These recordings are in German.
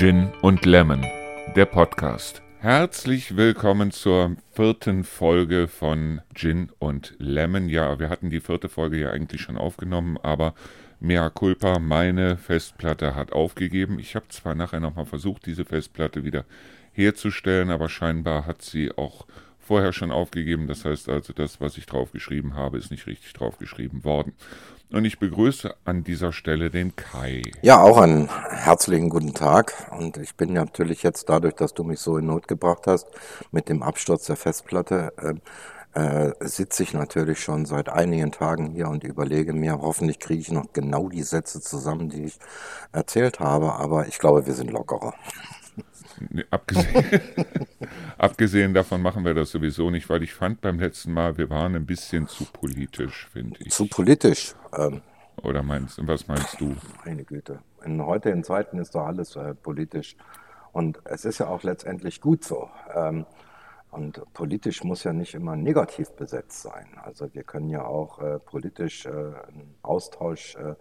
Gin und Lemon, der Podcast. Herzlich willkommen zur vierten Folge von Gin und Lemon. Ja, wir hatten die vierte Folge ja eigentlich schon aufgenommen, aber mea culpa, meine Festplatte hat aufgegeben. Ich habe zwar nachher nochmal versucht, diese Festplatte wieder herzustellen, aber scheinbar hat sie auch vorher schon aufgegeben. Das heißt also, das, was ich draufgeschrieben habe, ist nicht richtig draufgeschrieben worden. Und ich begrüße an dieser Stelle den Kai. Ja, auch einen herzlichen guten Tag. Und ich bin natürlich jetzt dadurch, dass du mich so in Not gebracht hast, mit dem Absturz der Festplatte, äh, äh, sitze ich natürlich schon seit einigen Tagen hier und überlege mir, hoffentlich kriege ich noch genau die Sätze zusammen, die ich erzählt habe. Aber ich glaube, wir sind lockerer. Nee, abgesehen, abgesehen davon machen wir das sowieso nicht, weil ich fand beim letzten Mal, wir waren ein bisschen zu politisch, finde ich. Zu politisch. Ähm, Oder meinst was meinst du? Meine Güte. In heutigen Zeiten ist doch alles äh, politisch. Und es ist ja auch letztendlich gut so. Ähm, und politisch muss ja nicht immer negativ besetzt sein. Also wir können ja auch äh, politisch äh, einen Austausch äh,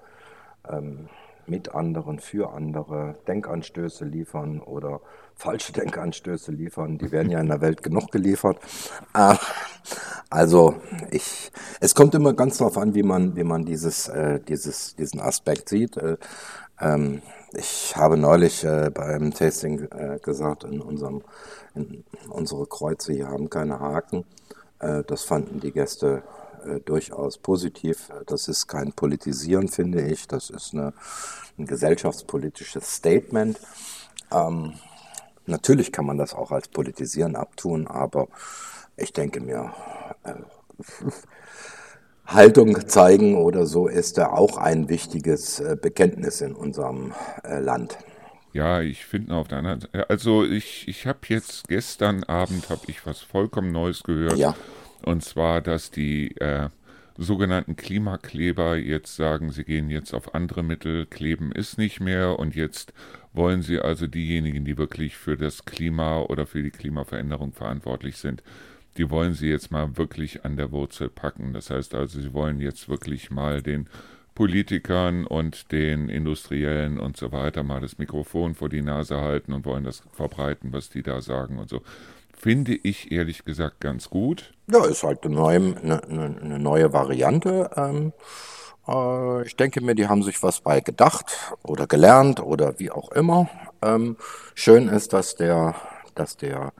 ähm, mit anderen, für andere Denkanstöße liefern oder falsche Denkanstöße liefern. Die werden ja in der Welt genug geliefert. Äh, also ich, es kommt immer ganz darauf an, wie man, wie man dieses, äh, dieses, diesen Aspekt sieht. Äh, ähm, ich habe neulich äh, beim Tasting äh, gesagt, in unserem, in unsere Kreuze hier haben keine Haken. Äh, das fanden die Gäste äh, durchaus positiv. Das ist kein Politisieren, finde ich. Das ist eine, ein gesellschaftspolitisches Statement. Ähm, natürlich kann man das auch als Politisieren abtun, aber ich denke mir, äh, Haltung zeigen oder so ist da auch ein wichtiges äh, Bekenntnis in unserem äh, Land. Ja, ich finde auf der anderen Seite, also ich, ich habe jetzt gestern Abend habe ich was vollkommen Neues gehört. Ja. Und zwar, dass die äh, sogenannten Klimakleber jetzt sagen, sie gehen jetzt auf andere Mittel, kleben ist nicht mehr und jetzt wollen sie also diejenigen, die wirklich für das Klima oder für die Klimaveränderung verantwortlich sind, die wollen sie jetzt mal wirklich an der Wurzel packen. Das heißt also, sie wollen jetzt wirklich mal den Politikern und den Industriellen und so weiter mal das Mikrofon vor die Nase halten und wollen das verbreiten, was die da sagen und so finde ich ehrlich gesagt ganz gut. Ja, ist halt eine neue, eine, eine neue Variante. Ähm, äh, ich denke mir, die haben sich was bei gedacht oder gelernt oder wie auch immer. Ähm, schön ist, dass der, dass der,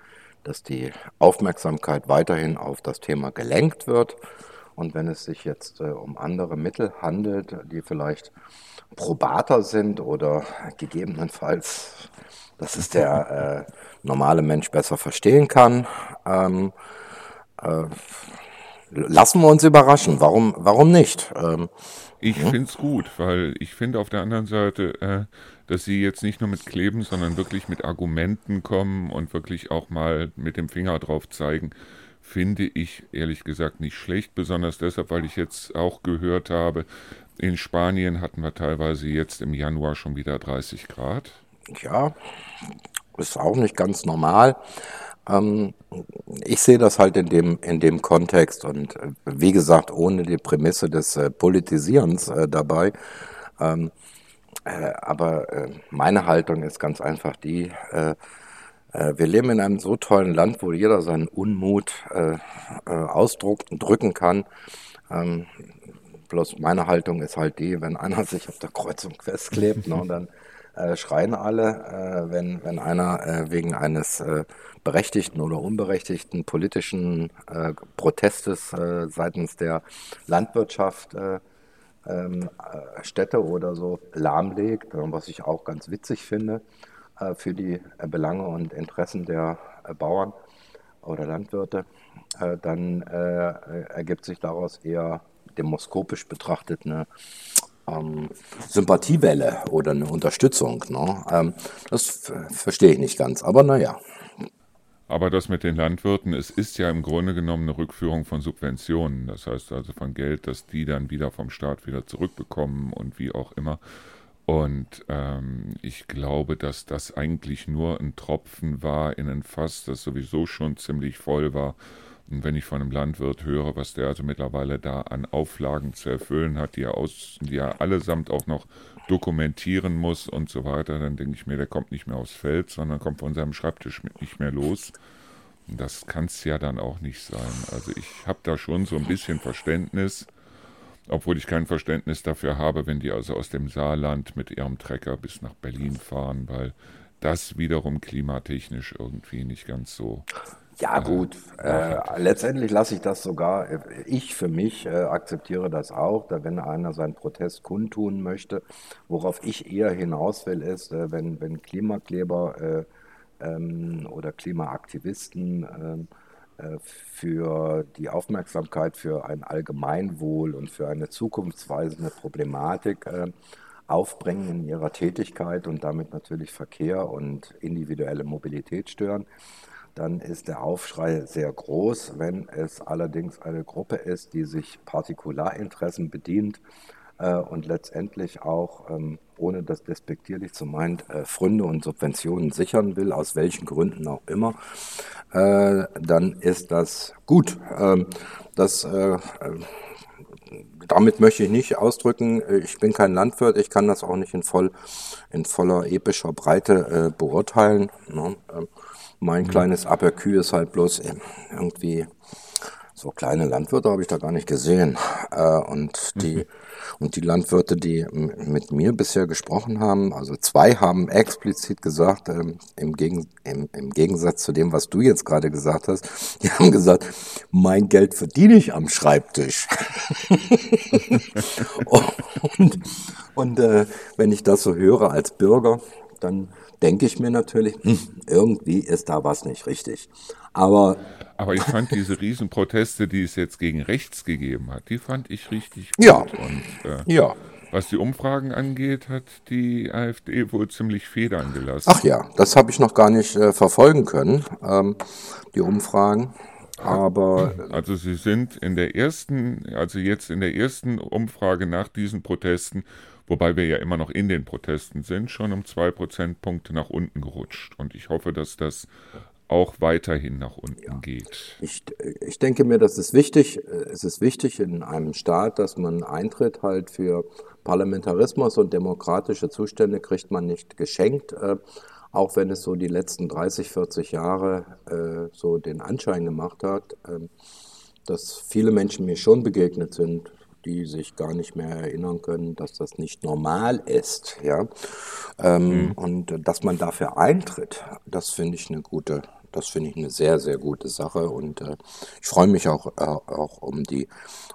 dass die Aufmerksamkeit weiterhin auf das Thema gelenkt wird. Und wenn es sich jetzt äh, um andere Mittel handelt, die vielleicht probater sind oder gegebenenfalls, dass es der äh, normale Mensch besser verstehen kann. Ähm, äh, lassen wir uns überraschen. Warum, warum nicht? Ähm, ich ja. finde es gut, weil ich finde auf der anderen Seite, äh, dass sie jetzt nicht nur mit Kleben, sondern wirklich mit Argumenten kommen und wirklich auch mal mit dem Finger drauf zeigen, finde ich ehrlich gesagt nicht schlecht. Besonders deshalb, weil ich jetzt auch gehört habe, in Spanien hatten wir teilweise jetzt im Januar schon wieder 30 Grad. Ja, ist auch nicht ganz normal. Ähm, ich sehe das halt in dem, in dem Kontext und äh, wie gesagt, ohne die Prämisse des äh, Politisierens äh, dabei. Ähm, äh, aber meine Haltung ist ganz einfach die, wir leben in einem so tollen Land, wo jeder seinen Unmut ausdrücken kann. Ähm, bloß meine Haltung ist halt die, wenn einer sich auf der Kreuzung festklebt, ne, dann äh, schreien alle, äh, wenn, wenn einer äh, wegen eines äh, berechtigten oder unberechtigten politischen äh, Protestes äh, seitens der Landwirtschaft ähm, Städte oder so lahmlegt, was ich auch ganz witzig finde für die Belange und Interessen der Bauern oder Landwirte, dann ergibt sich daraus eher demoskopisch betrachtet eine ähm, Sympathiewelle oder eine Unterstützung. Ne? Ähm, das verstehe ich nicht ganz, aber naja. Aber das mit den Landwirten, es ist ja im Grunde genommen eine Rückführung von Subventionen. Das heißt also von Geld, das die dann wieder vom Staat wieder zurückbekommen und wie auch immer. Und ähm, ich glaube, dass das eigentlich nur ein Tropfen war in ein Fass, das sowieso schon ziemlich voll war Und wenn ich von einem Landwirt höre, was der also mittlerweile da an Auflagen zu erfüllen hat, die er, aus, die er allesamt auch noch dokumentieren muss und so weiter, dann denke ich mir, der kommt nicht mehr aufs Feld, sondern kommt von seinem Schreibtisch nicht mehr los. Und das kann es ja dann auch nicht sein. Also ich habe da schon so ein bisschen Verständnis, obwohl ich kein Verständnis dafür habe, wenn die also aus dem Saarland mit ihrem Trecker bis nach Berlin fahren, weil das wiederum klimatechnisch irgendwie nicht ganz so ja, gut. Äh, letztendlich lasse ich das sogar, äh, ich für mich äh, akzeptiere das auch, da wenn einer seinen Protest kundtun möchte. Worauf ich eher hinaus will, ist, äh, wenn, wenn Klimakleber äh, ähm, oder Klimaaktivisten ähm, äh, für die Aufmerksamkeit für ein Allgemeinwohl und für eine zukunftsweisende Problematik aufbringen in ihrer Tätigkeit und damit natürlich Verkehr und individuelle Mobilität stören dann ist der Aufschrei sehr groß. Wenn es allerdings eine Gruppe ist, die sich Partikularinteressen bedient äh, und letztendlich auch, ähm, ohne das despektierlich zu meinen, äh, Fründe und Subventionen sichern will, aus welchen Gründen auch immer, äh, dann ist das gut. Ähm, das äh, äh, damit möchte ich nicht ausdrücken, äh, ich bin kein Landwirt, ich kann das auch nicht in, voll, in voller epischer Breite äh, beurteilen. Ne? Ähm, mein mhm. kleines Aperkü ist halt bloß irgendwie so kleine Landwirte habe ich da gar nicht gesehen. Äh, und die mhm. Und die Landwirte, die mit mir bisher gesprochen haben, also zwei haben explizit gesagt, ähm, im, Gegen, im, im Gegensatz zu dem, was du jetzt gerade gesagt hast, die haben gesagt, mein Geld verdiene ich am Schreibtisch. und und äh, wenn ich das so höre als Bürger, dann denke ich mir natürlich, hm, irgendwie ist da was nicht richtig. Aber aber ich fand diese Riesenproteste, die es jetzt gegen rechts gegeben hat, die fand ich richtig gut. Ja. Und äh, ja. was die Umfragen angeht, hat die AfD wohl ziemlich Federn gelassen. Ach ja, das habe ich noch gar nicht äh, verfolgen können, ähm, die Umfragen. Aber also sie sind in der ersten, also jetzt in der ersten Umfrage nach diesen Protesten wobei wir ja immer noch in den Protesten sind, schon um zwei Prozentpunkte nach unten gerutscht. Und ich hoffe, dass das auch weiterhin nach unten ja. geht. Ich, ich denke mir, das ist wichtig. Es ist wichtig in einem Staat, dass man Eintritt halt für Parlamentarismus und demokratische Zustände kriegt man nicht geschenkt. Äh, auch wenn es so die letzten 30, 40 Jahre äh, so den Anschein gemacht hat, äh, dass viele Menschen mir schon begegnet sind, die sich gar nicht mehr erinnern können, dass das nicht normal ist. Ja? Ähm, mhm. Und dass man dafür eintritt, das finde ich eine gute, das finde ich eine sehr, sehr gute Sache. Und äh, ich freue mich auch, äh, auch um, die,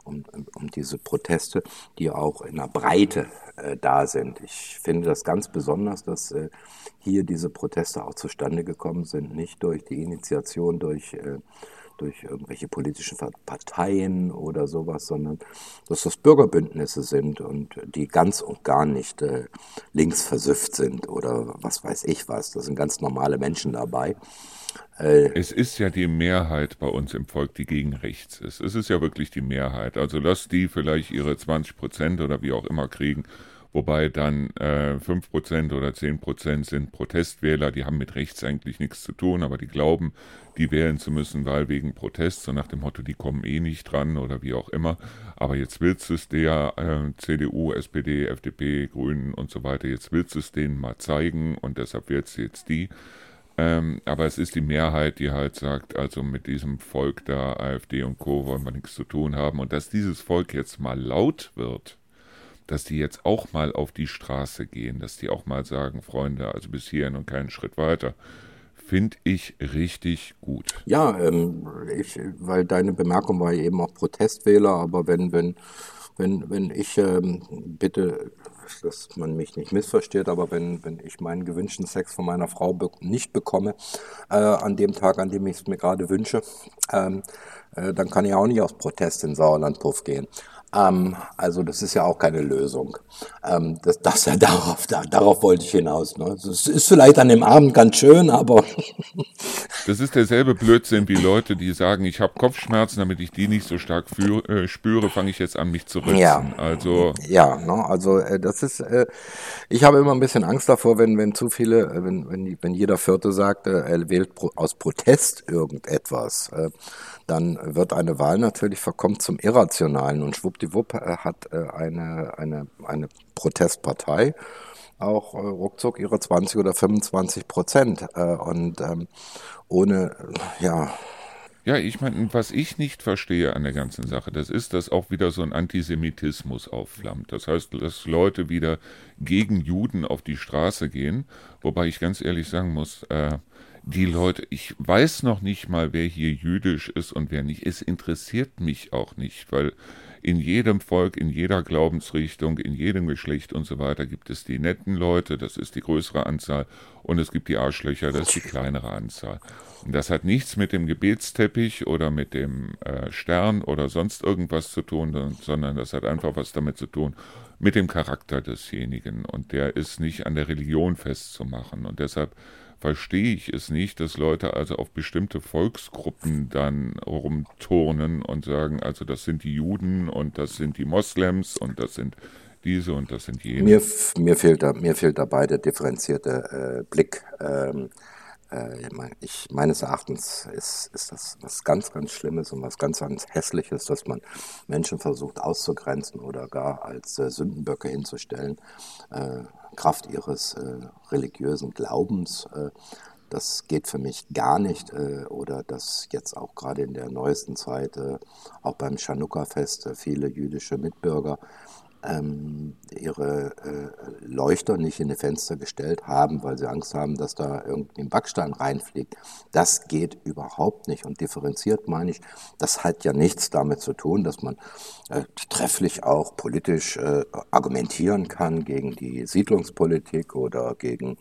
um, um diese Proteste, die auch in der Breite äh, da sind. Ich finde das ganz besonders, dass äh, hier diese Proteste auch zustande gekommen sind, nicht durch die Initiation durch äh, durch irgendwelche politischen Parteien oder sowas, sondern dass das Bürgerbündnisse sind und die ganz und gar nicht äh, links versüfft sind oder was weiß ich was. Das sind ganz normale Menschen dabei. Äh, es ist ja die Mehrheit bei uns im Volk, die gegen rechts ist. Es ist ja wirklich die Mehrheit. Also lass die vielleicht ihre 20 Prozent oder wie auch immer kriegen wobei dann äh, 5% oder 10% sind Protestwähler, die haben mit rechts eigentlich nichts zu tun, aber die glauben, die wählen zu müssen, weil wegen Protest, so nach dem Motto, die kommen eh nicht dran oder wie auch immer. Aber jetzt willst du es der äh, CDU, SPD, FDP, Grünen und so weiter, jetzt willst du es denen mal zeigen und deshalb wird es jetzt die. Ähm, aber es ist die Mehrheit, die halt sagt, also mit diesem Volk da, AfD und Co. wollen wir nichts zu tun haben. Und dass dieses Volk jetzt mal laut wird, dass die jetzt auch mal auf die Straße gehen, dass die auch mal sagen, Freunde, also bis hierhin und keinen Schritt weiter. Finde ich richtig gut. Ja, ähm, ich, weil deine Bemerkung war eben auch Protestwähler, aber wenn, wenn, wenn, wenn ich ähm, bitte, dass man mich nicht missversteht, aber wenn, wenn ich meinen gewünschten Sex von meiner Frau be nicht bekomme, äh, an dem Tag, an dem ich es mir gerade wünsche, ähm, äh, dann kann ich auch nicht aus Protest in Sauerlandpuff gehen. Ähm, also das ist ja auch keine Lösung. Ähm, das, das ja darauf, da, darauf wollte ich hinaus. Ne? Es ist vielleicht an dem Abend ganz schön, aber das ist derselbe Blödsinn wie Leute, die sagen, ich habe Kopfschmerzen, damit ich die nicht so stark für, äh, spüre, fange ich jetzt an, mich zu ritzen. Ja, also ja, ne, also äh, das ist, äh, ich habe immer ein bisschen Angst davor, wenn wenn zu viele, äh, wenn wenn, wenn jeder Vierte sagt, äh, er wählt pro, aus Protest irgendetwas, äh, dann wird eine Wahl natürlich verkommt zum Irrationalen und schwuppdiwupp äh, hat äh, eine eine eine Protestpartei auch äh, ruckzuck ihre 20 oder 25 Prozent. Und ähm, ohne, ja. Ja, ich meine, was ich nicht verstehe an der ganzen Sache, das ist, dass auch wieder so ein Antisemitismus aufflammt. Das heißt, dass Leute wieder gegen Juden auf die Straße gehen, wobei ich ganz ehrlich sagen muss, äh, die Leute, ich weiß noch nicht mal, wer hier jüdisch ist und wer nicht. Es interessiert mich auch nicht, weil in jedem Volk, in jeder Glaubensrichtung, in jedem Geschlecht und so weiter gibt es die netten Leute, das ist die größere Anzahl, und es gibt die Arschlöcher, das ist die kleinere Anzahl. Und das hat nichts mit dem Gebetsteppich oder mit dem äh, Stern oder sonst irgendwas zu tun, sondern das hat einfach was damit zu tun, mit dem Charakter desjenigen. Und der ist nicht an der Religion festzumachen. Und deshalb verstehe ich es nicht, dass Leute also auf bestimmte Volksgruppen dann rumturnen und sagen, also das sind die Juden und das sind die Moslems und das sind diese und das sind jene. Mir, mir, fehlt, da, mir fehlt dabei der differenzierte äh, Blick. Ähm, äh, ich, meines Erachtens ist, ist das was ganz, ganz Schlimmes und was ganz, ganz Hässliches, dass man Menschen versucht auszugrenzen oder gar als äh, Sündenböcke hinzustellen. Kraft ihres äh, religiösen Glaubens. Äh, das geht für mich gar nicht. Äh, oder dass jetzt auch gerade in der neuesten Zeit, auch beim Chanukka-Fest, viele jüdische Mitbürger ähm, ihre äh, Leuchter nicht in die Fenster gestellt haben, weil sie Angst haben, dass da irgendwie ein Backstein reinfliegt. Das geht überhaupt nicht. Und differenziert meine ich, das hat ja nichts damit zu tun, dass man äh, trefflich auch politisch äh, argumentieren kann gegen die Siedlungspolitik oder gegen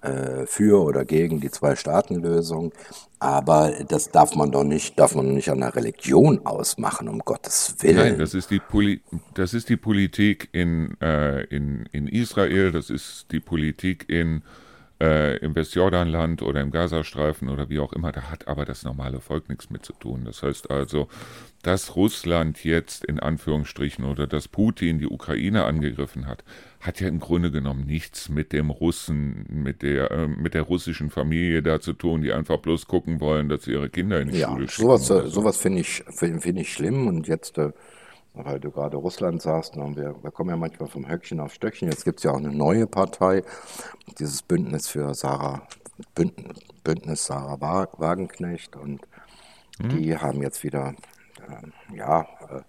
äh, für oder gegen die Zwei-Staaten-Lösung. Aber das darf man doch nicht, darf man nicht an der Religion ausmachen, um Gottes Willen. Nein, das ist die, Poli das ist die Politik in, äh, in, in Israel, das ist die Politik in äh, im Westjordanland oder im Gazastreifen oder wie auch immer, da hat aber das normale Volk nichts mit zu tun. Das heißt also, dass Russland jetzt in Anführungsstrichen oder dass Putin die Ukraine angegriffen hat, hat ja im Grunde genommen nichts mit dem Russen, mit der, äh, mit der russischen Familie da zu tun, die einfach bloß gucken wollen, dass sie ihre Kinder in die ja, Schule schicken. Sowas, so. sowas finde ich, find, find ich schlimm und jetzt äh, weil du gerade Russland sagst, wir, wir kommen ja manchmal vom Höckchen auf Stöckchen. Jetzt gibt es ja auch eine neue Partei, dieses Bündnis für Sarah, Bündnis, Bündnis Sarah Wagenknecht. Und mhm. die haben jetzt wieder, äh, ja, äh,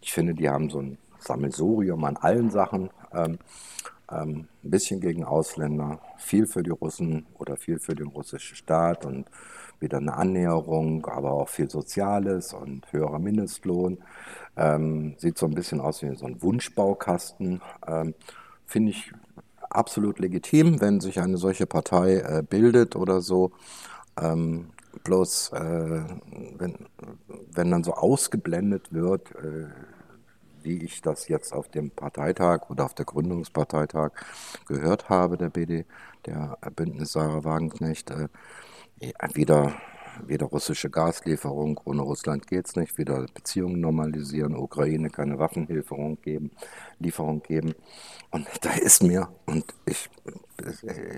ich finde, die haben so ein Sammelsurium an allen Sachen. Ähm, ähm, ein bisschen gegen Ausländer, viel für die Russen oder viel für den russischen Staat und wieder eine Annäherung, aber auch viel Soziales und höherer Mindestlohn. Ähm, sieht so ein bisschen aus wie so ein Wunschbaukasten. Ähm, Finde ich absolut legitim, wenn sich eine solche Partei äh, bildet oder so. Ähm, bloß, äh, wenn, wenn dann so ausgeblendet wird, äh, wie ich das jetzt auf dem Parteitag oder auf der Gründungsparteitag gehört habe, der BD, der Bündnis Sarah Wagenknecht, äh, wieder wieder russische Gaslieferung, ohne Russland geht es nicht, wieder Beziehungen normalisieren, Ukraine keine Waffenlieferung geben, Lieferung geben. Und da ist mir, und ich,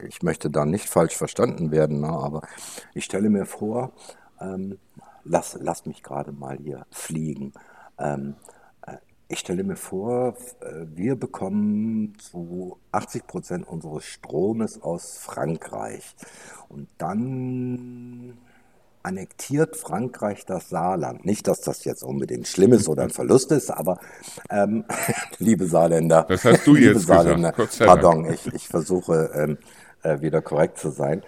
ich möchte da nicht falsch verstanden werden, ne, aber ich stelle mir vor, ähm, lass, lass mich gerade mal hier fliegen. Ähm, äh, ich stelle mir vor, äh, wir bekommen zu 80 Prozent unseres Stromes aus Frankreich. Und dann annektiert Frankreich das Saarland. Nicht, dass das jetzt unbedingt schlimm ist oder ein Verlust ist, aber ähm, liebe Saarländer, das hast du liebe jetzt Saarländer, gesagt. pardon, ich, ich versuche ähm, äh, wieder korrekt zu sein.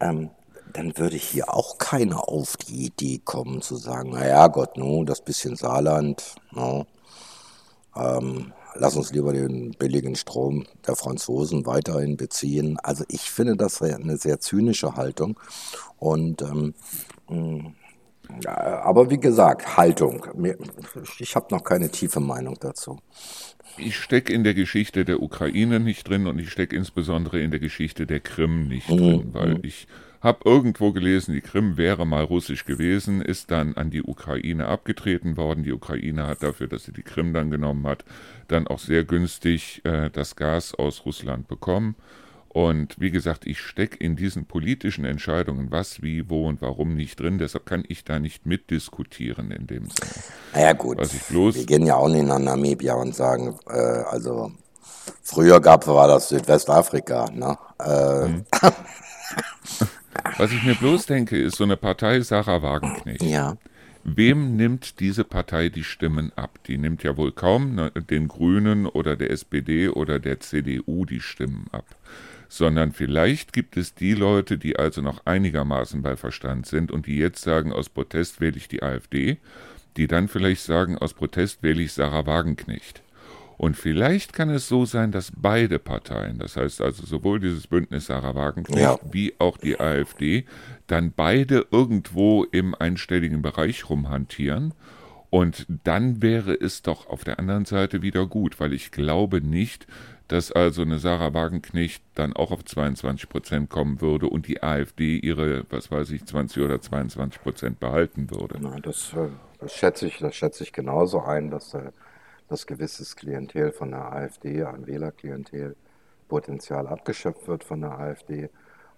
Ähm, dann würde hier auch keiner auf die Idee kommen zu sagen, na ja Gott, no, das bisschen Saarland, no, ähm, lass uns lieber den billigen Strom der Franzosen weiterhin beziehen. Also ich finde das eine sehr zynische Haltung und ähm, hm. Ja, aber wie gesagt, Haltung. Ich habe noch keine tiefe Meinung dazu. Ich stecke in der Geschichte der Ukraine nicht drin und ich stecke insbesondere in der Geschichte der Krim nicht mhm. drin, weil mhm. ich Hab irgendwo gelesen, die Krim wäre mal russisch gewesen, ist dann an die Ukraine abgetreten worden. Die Ukraine hat dafür, dass sie die Krim dann genommen hat, dann auch sehr günstig äh, das Gas aus Russland bekommen. Und wie gesagt, ich stecke in diesen politischen Entscheidungen, was, wie, wo und warum nicht drin. Deshalb kann ich da nicht mitdiskutieren in dem Sinne. Naja gut, wir gehen ja auch nicht nach Namibia und sagen, äh, also früher gab war das Südwestafrika. Ne? Äh, hm. Was ich mir bloß denke, ist so eine Partei Sarah Wagenknecht. Ja. Wem nimmt diese Partei die Stimmen ab? Die nimmt ja wohl kaum ne, den Grünen oder der SPD oder der CDU die Stimmen ab. Sondern vielleicht gibt es die Leute, die also noch einigermaßen bei Verstand sind und die jetzt sagen, aus Protest wähle ich die AfD, die dann vielleicht sagen, aus Protest wähle ich Sarah Wagenknecht. Und vielleicht kann es so sein, dass beide Parteien, das heißt also sowohl dieses Bündnis Sarah Wagenknecht ja. wie auch die AfD, dann beide irgendwo im einstelligen Bereich rumhantieren. Und dann wäre es doch auf der anderen Seite wieder gut, weil ich glaube nicht, dass also eine Sarah Wagenknecht dann auch auf 22 Prozent kommen würde und die AfD ihre, was weiß ich, 20 oder 22 Prozent behalten würde. Nein, das, äh, das, schätze ich, das schätze ich genauso ein, dass äh, dass gewisses Klientel von der AfD, ein Wählerklientel, Potenzial abgeschöpft wird von der AfD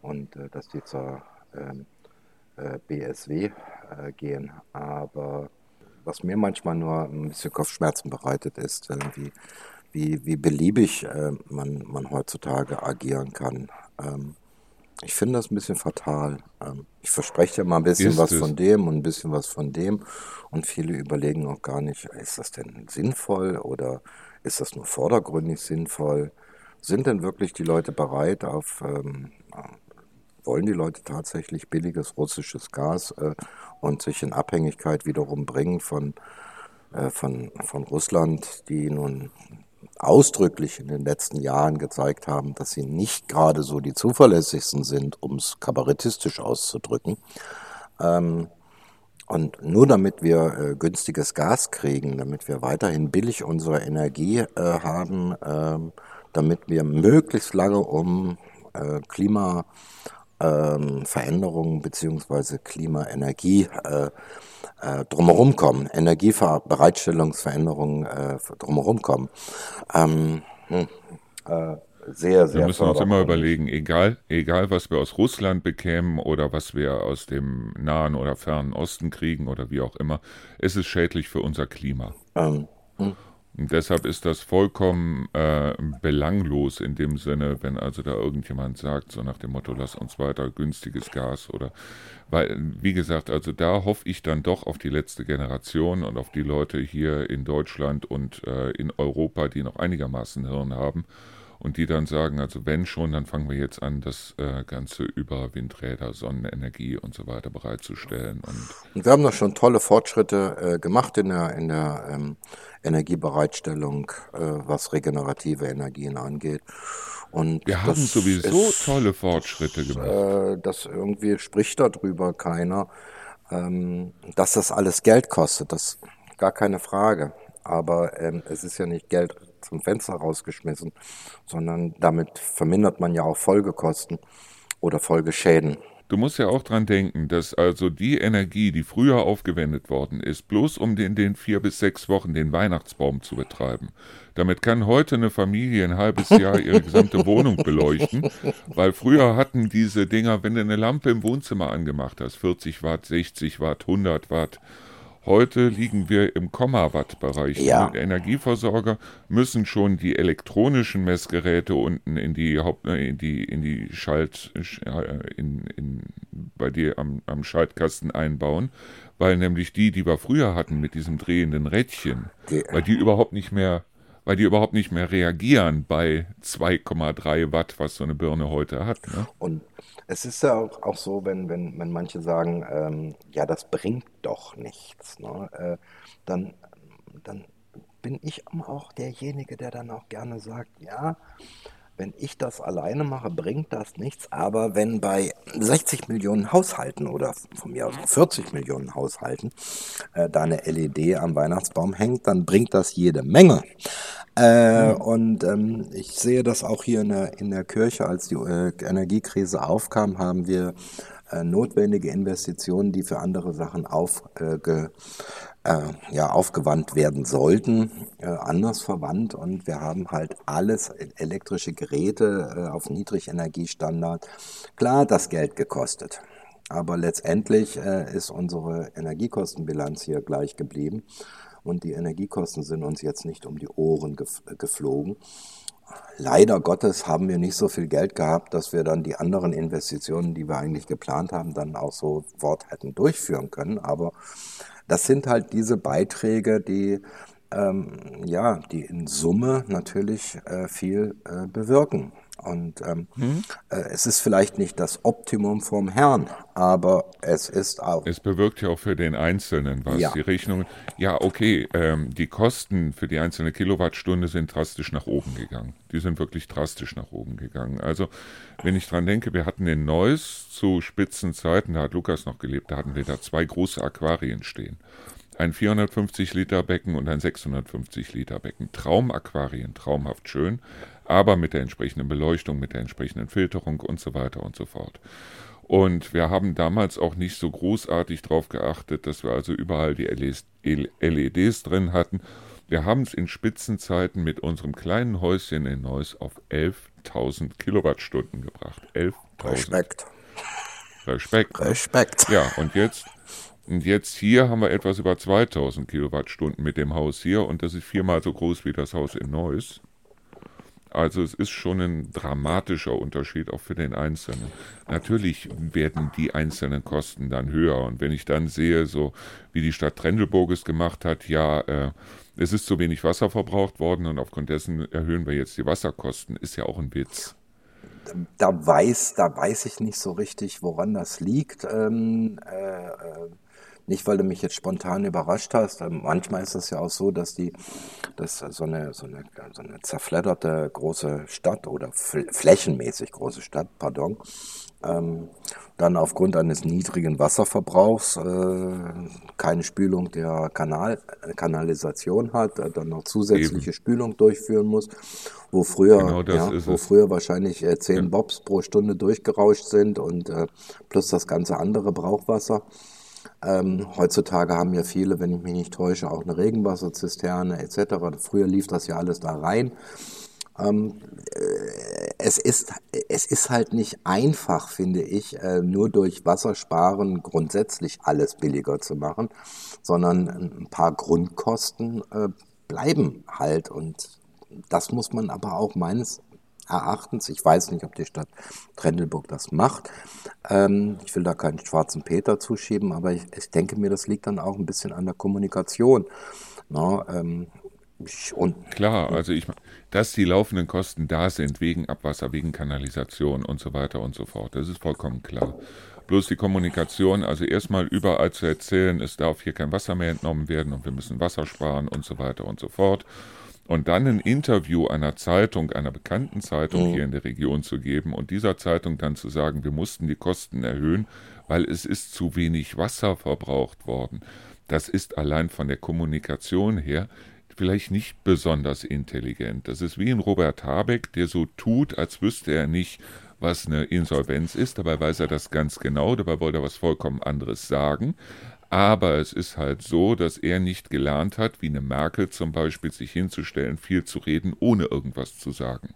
und äh, dass die zur ähm, äh, BSW äh, gehen. Aber was mir manchmal nur ein bisschen Kopfschmerzen bereitet, ist, wie, wie, wie beliebig äh, man, man heutzutage agieren kann. Ähm, ich finde das ein bisschen fatal. Ähm, ich verspreche ja mal ein bisschen ist was es? von dem und ein bisschen was von dem. Und viele überlegen auch gar nicht, ist das denn sinnvoll oder ist das nur vordergründig sinnvoll? Sind denn wirklich die Leute bereit auf, ähm, wollen die Leute tatsächlich billiges russisches Gas äh, und sich in Abhängigkeit wiederum bringen von, äh, von, von Russland, die nun ausdrücklich in den letzten Jahren gezeigt haben, dass sie nicht gerade so die zuverlässigsten sind, um es kabarettistisch auszudrücken. Ähm, und nur damit wir äh, günstiges Gas kriegen, damit wir weiterhin billig unsere Energie äh, haben, äh, damit wir möglichst lange um äh, Klimaveränderungen ähm, beziehungsweise Klimaenergie äh, drumherum kommen, Energiebereitstellungsveränderungen äh, drumherum kommen. Ähm, hm, äh, sehr, sehr. Wir müssen uns immer überlegen, egal, egal was wir aus Russland bekämen oder was wir aus dem Nahen oder Fernen Osten kriegen oder wie auch immer, es ist schädlich für unser Klima. Ähm, hm. Deshalb ist das vollkommen äh, belanglos in dem Sinne, wenn also da irgendjemand sagt, so nach dem Motto, lass uns weiter günstiges Gas oder, weil, wie gesagt, also da hoffe ich dann doch auf die letzte Generation und auf die Leute hier in Deutschland und äh, in Europa, die noch einigermaßen Hirn haben und die dann sagen, also wenn schon, dann fangen wir jetzt an, das äh, Ganze über Windräder, Sonnenenergie und so weiter bereitzustellen. Und, und wir haben doch schon tolle Fortschritte äh, gemacht in der, in der ähm, Energiebereitstellung, äh, was regenerative Energien angeht. Und wir haben sowieso ist, tolle Fortschritte gemacht. Äh, das irgendwie spricht darüber keiner, ähm, dass das alles Geld kostet. Das gar keine Frage. Aber ähm, es ist ja nicht Geld zum Fenster rausgeschmissen, sondern damit vermindert man ja auch Folgekosten oder Folgeschäden. Du musst ja auch dran denken, dass also die Energie, die früher aufgewendet worden ist, bloß um in den vier bis sechs Wochen den Weihnachtsbaum zu betreiben. Damit kann heute eine Familie ein halbes Jahr ihre gesamte Wohnung beleuchten, weil früher hatten diese Dinger, wenn du eine Lampe im Wohnzimmer angemacht hast, 40 Watt, 60 Watt, 100 Watt, Heute liegen wir im Kommawatt-Bereich. Ja. Die Energieversorger müssen schon die elektronischen Messgeräte unten in die Haupt, äh, in die, in die Schalt, äh, in, in, bei dir am, am Schaltkasten einbauen, weil nämlich die, die wir früher hatten mit diesem drehenden Rädchen, die, weil die überhaupt nicht mehr weil die überhaupt nicht mehr reagieren bei 2,3 Watt, was so eine Birne heute hat. Ne? Und es ist ja auch, auch so, wenn, wenn, wenn manche sagen, ähm, ja, das bringt doch nichts, ne? äh, dann, dann bin ich auch derjenige, der dann auch gerne sagt, ja, wenn ich das alleine mache, bringt das nichts. Aber wenn bei 60 Millionen Haushalten oder von mir aus 40 Millionen Haushalten äh, da eine LED am Weihnachtsbaum hängt, dann bringt das jede Menge. Äh, mhm. Und ähm, ich sehe das auch hier in der, in der Kirche, als die äh, Energiekrise aufkam, haben wir äh, notwendige Investitionen, die für andere Sachen aufge, äh, ja, aufgewandt werden sollten, äh, anders verwandt. Und wir haben halt alles, elektrische Geräte äh, auf Niedrigenergiestandard, klar das Geld gekostet. Aber letztendlich äh, ist unsere Energiekostenbilanz hier gleich geblieben. Und die Energiekosten sind uns jetzt nicht um die Ohren geflogen. Leider Gottes haben wir nicht so viel Geld gehabt, dass wir dann die anderen Investitionen, die wir eigentlich geplant haben, dann auch sofort hätten durchführen können. Aber das sind halt diese Beiträge, die ähm, ja, die in Summe natürlich äh, viel äh, bewirken. Und ähm, hm. äh, es ist vielleicht nicht das Optimum vom Herrn, aber es ist auch. Es bewirkt ja auch für den Einzelnen was. Ja. Die Rechnung, ja, okay, ähm, die Kosten für die einzelne Kilowattstunde sind drastisch nach oben gegangen. Die sind wirklich drastisch nach oben gegangen. Also, wenn ich dran denke, wir hatten in Neuss zu Spitzenzeiten, da hat Lukas noch gelebt, da hatten wir da zwei große Aquarien stehen ein 450 Liter Becken und ein 650 Liter Becken. Traumaquarien, traumhaft schön, aber mit der entsprechenden Beleuchtung, mit der entsprechenden Filterung und so weiter und so fort. Und wir haben damals auch nicht so großartig darauf geachtet, dass wir also überall die LEDs drin hatten. Wir haben es in Spitzenzeiten mit unserem kleinen Häuschen in Neuss auf 11.000 Kilowattstunden gebracht. 11.000. Respekt. Respekt. Respekt. Ja, und jetzt und jetzt hier haben wir etwas über 2000 Kilowattstunden mit dem Haus hier und das ist viermal so groß wie das Haus in Neuss. Also es ist schon ein dramatischer Unterschied auch für den Einzelnen. Natürlich werden die einzelnen Kosten dann höher. Und wenn ich dann sehe, so wie die Stadt Trendelburg es gemacht hat, ja, äh, es ist zu wenig Wasser verbraucht worden und aufgrund dessen erhöhen wir jetzt die Wasserkosten, ist ja auch ein Witz. Da weiß, da weiß ich nicht so richtig, woran das liegt. Ähm, äh, äh nicht, weil du mich jetzt spontan überrascht hast. Manchmal ist es ja auch so, dass die, dass so eine, so eine, so eine zerfledderte große Stadt oder flächenmäßig große Stadt, pardon, ähm, dann aufgrund eines niedrigen Wasserverbrauchs äh, keine Spülung der Kanal, Kanalisation hat, äh, dann noch zusätzliche Eben. Spülung durchführen muss, wo früher, genau ja, wo früher wahrscheinlich äh, zehn ja. Bobs pro Stunde durchgerauscht sind und äh, plus das ganze andere Brauchwasser. Ähm, heutzutage haben ja viele, wenn ich mich nicht täusche, auch eine Regenwasserzisterne etc. Früher lief das ja alles da rein. Ähm, äh, es, ist, es ist halt nicht einfach, finde ich, äh, nur durch Wassersparen grundsätzlich alles billiger zu machen, sondern ein paar Grundkosten äh, bleiben halt. Und das muss man aber auch meines Erachtens, ich weiß nicht, ob die Stadt Trendelburg das macht, ähm, ich will da keinen schwarzen Peter zuschieben, aber ich, ich, denke mir, das liegt dann auch ein bisschen an der Kommunikation. No, ähm, und, Klar, also ich, dass die laufenden Kosten da sind, wegen Abwasser, wegen Kanalisation und so weiter und so fort, das ist vollkommen klar. Bloß die Kommunikation, also erstmal überall zu erzählen, es darf hier kein Wasser mehr entnommen werden und wir müssen Wasser sparen und so weiter und so fort und dann ein Interview einer Zeitung, einer bekannten Zeitung mhm. hier in der Region zu geben und dieser Zeitung dann zu sagen, wir mussten die Kosten erhöhen, weil es ist zu wenig Wasser verbraucht worden. Das ist allein von der Kommunikation her vielleicht nicht besonders intelligent. Das ist wie ein Robert Habeck, der so tut, als wüsste er nicht, was eine Insolvenz ist. Dabei weiß er das ganz genau, dabei wollte er was vollkommen anderes sagen. Aber es ist halt so, dass er nicht gelernt hat, wie eine Merkel zum Beispiel, sich hinzustellen, viel zu reden, ohne irgendwas zu sagen.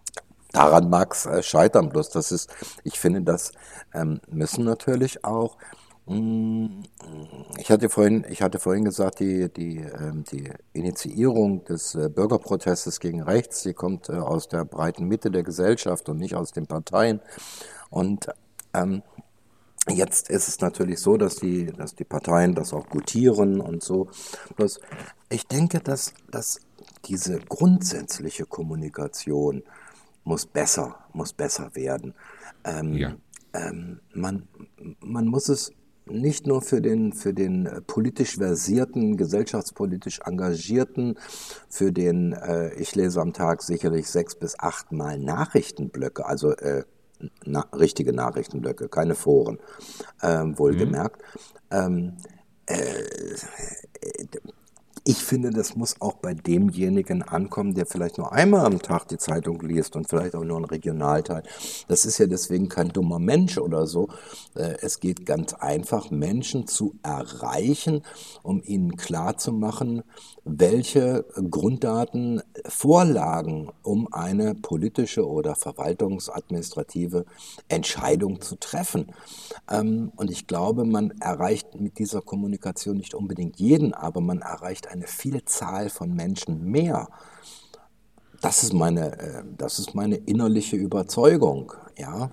Daran mag es äh, scheitern, bloß das ist, ich finde, das ähm, müssen natürlich auch. Mm, ich hatte vorhin, ich hatte vorhin gesagt, die, die, ähm, die Initiierung des äh, Bürgerprotestes gegen rechts, die kommt äh, aus der breiten Mitte der Gesellschaft und nicht aus den Parteien. Und ähm, Jetzt ist es natürlich so, dass die, dass die Parteien das auch gutieren und so. Bloß ich denke, dass, dass diese grundsätzliche Kommunikation muss besser, muss besser werden. Ähm, ja. ähm, man, man muss es nicht nur für den, für den politisch versierten, gesellschaftspolitisch engagierten, für den, äh, ich lese am Tag sicherlich sechs bis acht Mal Nachrichtenblöcke, also äh, na, richtige Nachrichtenblöcke, keine Foren, ähm, wohlgemerkt. Mhm. Ähm, äh, ich finde, das muss auch bei demjenigen ankommen, der vielleicht nur einmal am Tag die Zeitung liest und vielleicht auch nur ein Regionalteil. Das ist ja deswegen kein dummer Mensch oder so. Äh, es geht ganz einfach, Menschen zu erreichen, um ihnen klarzumachen, welche Grunddaten vorlagen, um eine politische oder verwaltungsadministrative Entscheidung zu treffen. Ähm, und ich glaube, man erreicht mit dieser Kommunikation nicht unbedingt jeden, aber man erreicht eine Vielzahl von Menschen mehr. Das ist meine, äh, das ist meine innerliche Überzeugung, ja.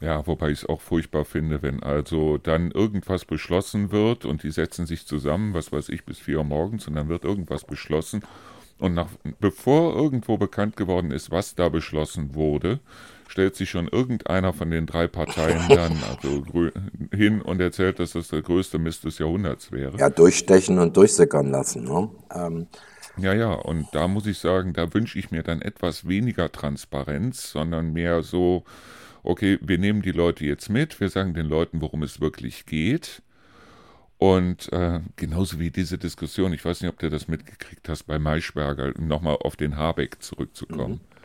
Ja, wobei ich es auch furchtbar finde, wenn also dann irgendwas beschlossen wird und die setzen sich zusammen, was weiß ich, bis vier Uhr morgens und dann wird irgendwas beschlossen und nach, bevor irgendwo bekannt geworden ist, was da beschlossen wurde, stellt sich schon irgendeiner von den drei Parteien dann also hin und erzählt, dass das der größte Mist des Jahrhunderts wäre. Ja, durchstechen und durchsickern lassen. Ne? Ähm. Ja, ja, und da muss ich sagen, da wünsche ich mir dann etwas weniger Transparenz, sondern mehr so, okay, wir nehmen die Leute jetzt mit, wir sagen den Leuten, worum es wirklich geht. Und äh, genauso wie diese Diskussion, ich weiß nicht, ob du das mitgekriegt hast bei Maischberger, nochmal auf den Habeck zurückzukommen. Mhm.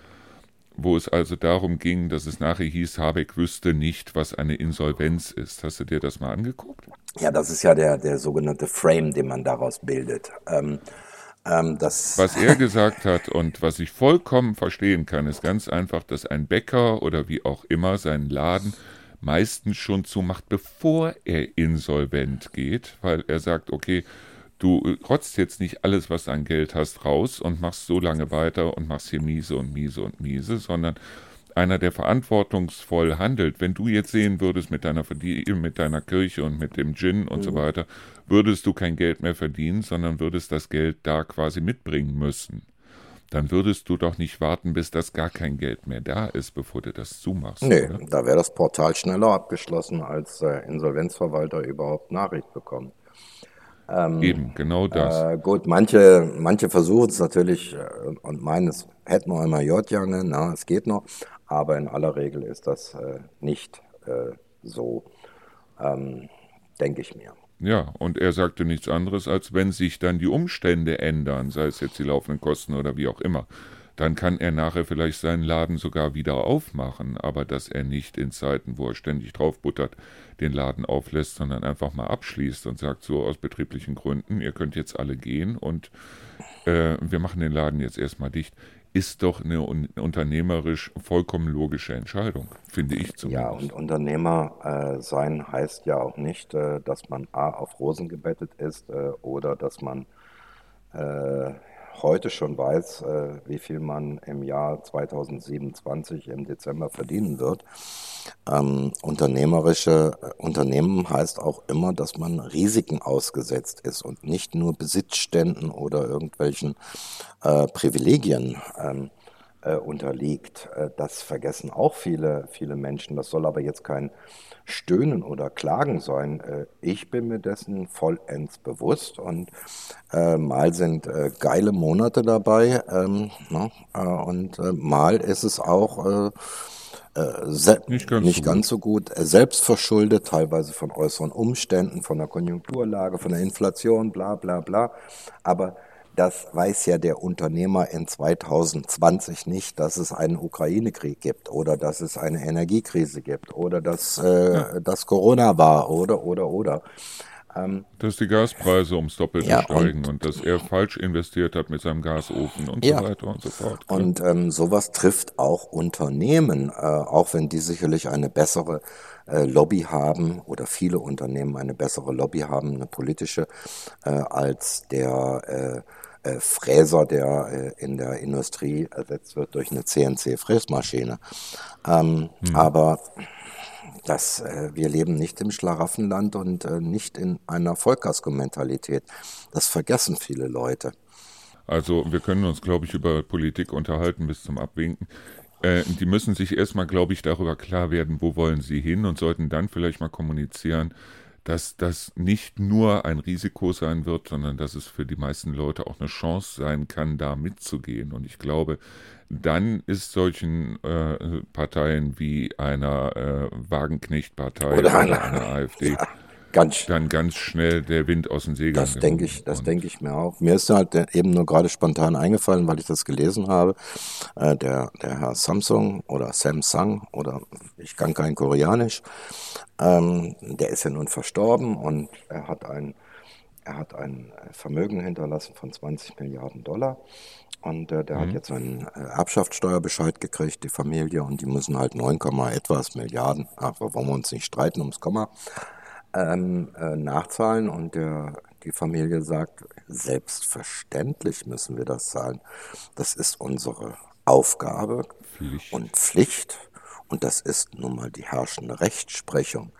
Wo es also darum ging, dass es nachher hieß, Habeck wüsste nicht, was eine Insolvenz ist. Hast du dir das mal angeguckt? Ja, das ist ja der, der sogenannte Frame, den man daraus bildet. Ähm, ähm, was er gesagt hat und was ich vollkommen verstehen kann, ist ganz einfach, dass ein Bäcker oder wie auch immer seinen Laden meistens schon zumacht, bevor er insolvent geht, weil er sagt, okay, du rotzt jetzt nicht alles, was du an Geld hast, raus und machst so lange weiter und machst hier miese und miese und miese, sondern einer, der verantwortungsvoll handelt, wenn du jetzt sehen würdest mit deiner, mit deiner Kirche und mit dem Gin und mhm. so weiter, würdest du kein Geld mehr verdienen, sondern würdest das Geld da quasi mitbringen müssen. Dann würdest du doch nicht warten, bis das gar kein Geld mehr da ist, bevor du das zumachst. Nee, oder? da wäre das Portal schneller abgeschlossen, als der Insolvenzverwalter überhaupt Nachricht bekommt. Ähm, Eben, genau das. Äh, gut, manche, manche versuchen es natürlich äh, und meinen, es hätten wir einmal J-Jange, na, es geht noch aber in aller Regel ist das äh, nicht äh, so, ähm, denke ich mir. Ja, und er sagte nichts anderes, als wenn sich dann die Umstände ändern, sei es jetzt die laufenden Kosten oder wie auch immer, dann kann er nachher vielleicht seinen Laden sogar wieder aufmachen, aber dass er nicht in Zeiten, wo er ständig draufbuttert, den Laden auflässt, sondern einfach mal abschließt und sagt so aus betrieblichen Gründen, ihr könnt jetzt alle gehen und äh, wir machen den Laden jetzt erstmal dicht ist doch eine un unternehmerisch vollkommen logische Entscheidung, finde ich zumindest. Ja, und Unternehmer äh, sein heißt ja auch nicht, äh, dass man A auf Rosen gebettet ist äh, oder dass man äh, heute schon weiß, äh, wie viel man im Jahr 2027 im Dezember verdienen wird. Ähm, unternehmerische äh, Unternehmen heißt auch immer, dass man Risiken ausgesetzt ist und nicht nur Besitzständen oder irgendwelchen äh, Privilegien ähm, äh, unterliegt. Äh, das vergessen auch viele, viele Menschen. Das soll aber jetzt kein Stöhnen oder Klagen sein. Äh, ich bin mir dessen vollends bewusst und äh, mal sind äh, geile Monate dabei ähm, ne? Äh, und mal ist es auch nicht, ganz, nicht so ganz, so gut, selbst verschuldet, teilweise von äußeren Umständen, von der Konjunkturlage, von der Inflation, bla bla bla. Aber das weiß ja der Unternehmer in 2020 nicht, dass es einen Ukraine-Krieg gibt oder dass es eine Energiekrise gibt oder dass äh, ja. das Corona war oder oder oder. Ähm, dass die Gaspreise ums Doppelte ja, steigen und, und, dass er falsch investiert hat mit seinem Gasofen und ja. so weiter und so fort. Klar. Und ähm, sowas trifft auch Unternehmen, äh, auch wenn die sicherlich eine bessere äh, Lobby haben oder viele Unternehmen eine bessere Lobby haben, eine politische, äh, als der äh, Fräser, der äh, in der Industrie ersetzt wird durch eine CNC-Fräsmaschine. Ähm, hm. Aber das, äh, wir leben nicht im Schlaraffenland und äh, nicht in einer Vollkasko-Mentalität. Das vergessen viele Leute. Also wir können uns, glaube ich, über Politik unterhalten bis zum Abwinken. Äh, die müssen sich erstmal, glaube ich, darüber klar werden, wo wollen sie hin und sollten dann vielleicht mal kommunizieren, dass das nicht nur ein Risiko sein wird, sondern dass es für die meisten Leute auch eine Chance sein kann, da mitzugehen. Und ich glaube, dann ist solchen äh, Parteien wie einer äh, Wagenknecht-Partei oder, oder einer AfD ja. Ganz, dann ganz schnell der Wind aus den Segeln. Das denke ich, das denke ich mir auch. Mir ist halt eben nur gerade spontan eingefallen, weil ich das gelesen habe. Äh, der, der Herr Samsung oder Samsung oder ich kann kein Koreanisch, ähm, der ist ja nun verstorben und er hat ein er hat ein Vermögen hinterlassen von 20 Milliarden Dollar. Und äh, der mhm. hat jetzt einen äh, Erbschaftssteuerbescheid gekriegt, die Familie, und die müssen halt 9, etwas Milliarden, aber wollen wir uns nicht streiten ums Komma, ähm, äh, nachzahlen. Und der, die Familie sagt, selbstverständlich müssen wir das zahlen. Das ist unsere Aufgabe Pflicht. und Pflicht. Und das ist nun mal die herrschende Rechtsprechung.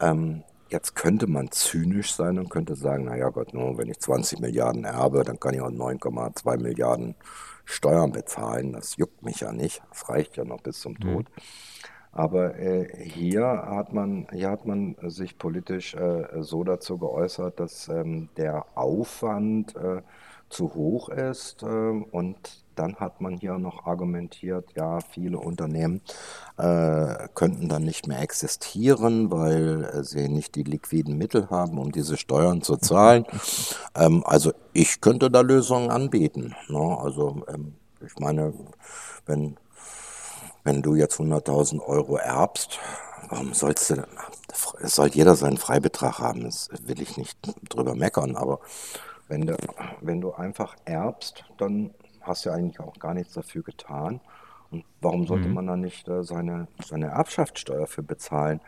Ähm, Jetzt könnte man zynisch sein und könnte sagen, naja Gott, nur wenn ich 20 Milliarden erbe, dann kann ich auch 9,2 Milliarden Steuern bezahlen. Das juckt mich ja nicht. Das reicht ja noch bis zum mhm. Tod. Mhm. Aber äh, hier, hat man, hier hat man sich politisch äh, so dazu geäußert, dass ähm, der Aufwand äh, zu hoch ist ähm, und dann hat man hier noch argumentiert, ja, viele Unternehmen äh, könnten dann nicht mehr existieren, weil äh, sie nicht die liquiden Mittel haben, um diese Steuern zu zahlen. Ähm, also ich könnte da Lösungen anbieten. Ne? Also ähm, ich meine, wenn, wenn du jetzt 100.000 Euro erbst, warum sollst du denn, es soll jeder seinen Freibetrag haben, das will ich nicht drüber meckern, aber wenn du, wenn du einfach erbst, dann hast du ja eigentlich auch gar nichts dafür getan. Und warum sollte mhm. man dann nicht äh, seine, seine Erbschaftssteuer für bezahlen?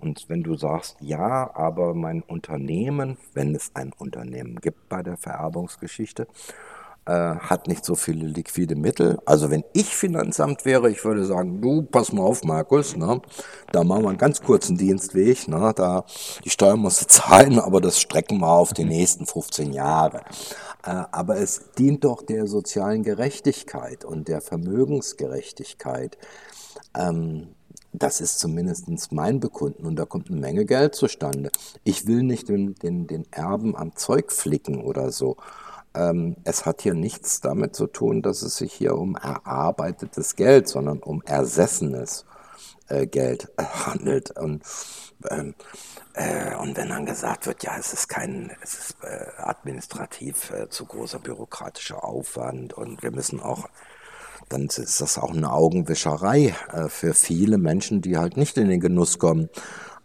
Und wenn du sagst, ja, aber mein Unternehmen, wenn es ein Unternehmen gibt bei der Vererbungsgeschichte, äh, hat nicht so viele liquide Mittel. Also wenn ich Finanzamt wäre, ich würde sagen, du, pass mal auf, Markus, ne? da machen wir einen ganz kurzen Dienstweg, ne? da die Steuer musst du zahlen, aber das strecken wir auf die nächsten 15 Jahre. Äh, aber es dient doch der sozialen Gerechtigkeit und der Vermögensgerechtigkeit. Ähm, das ist zumindest mein Bekunden und da kommt eine Menge Geld zustande. Ich will nicht den, den, den Erben am Zeug flicken oder so. Ähm, es hat hier nichts damit zu tun, dass es sich hier um erarbeitetes Geld, sondern um ersessenes äh, Geld handelt. Und ähm, äh, und wenn dann gesagt wird, ja, es ist kein, es ist äh, administrativ äh, zu großer bürokratischer Aufwand und wir müssen auch, dann ist das auch eine Augenwischerei äh, für viele Menschen, die halt nicht in den Genuss kommen,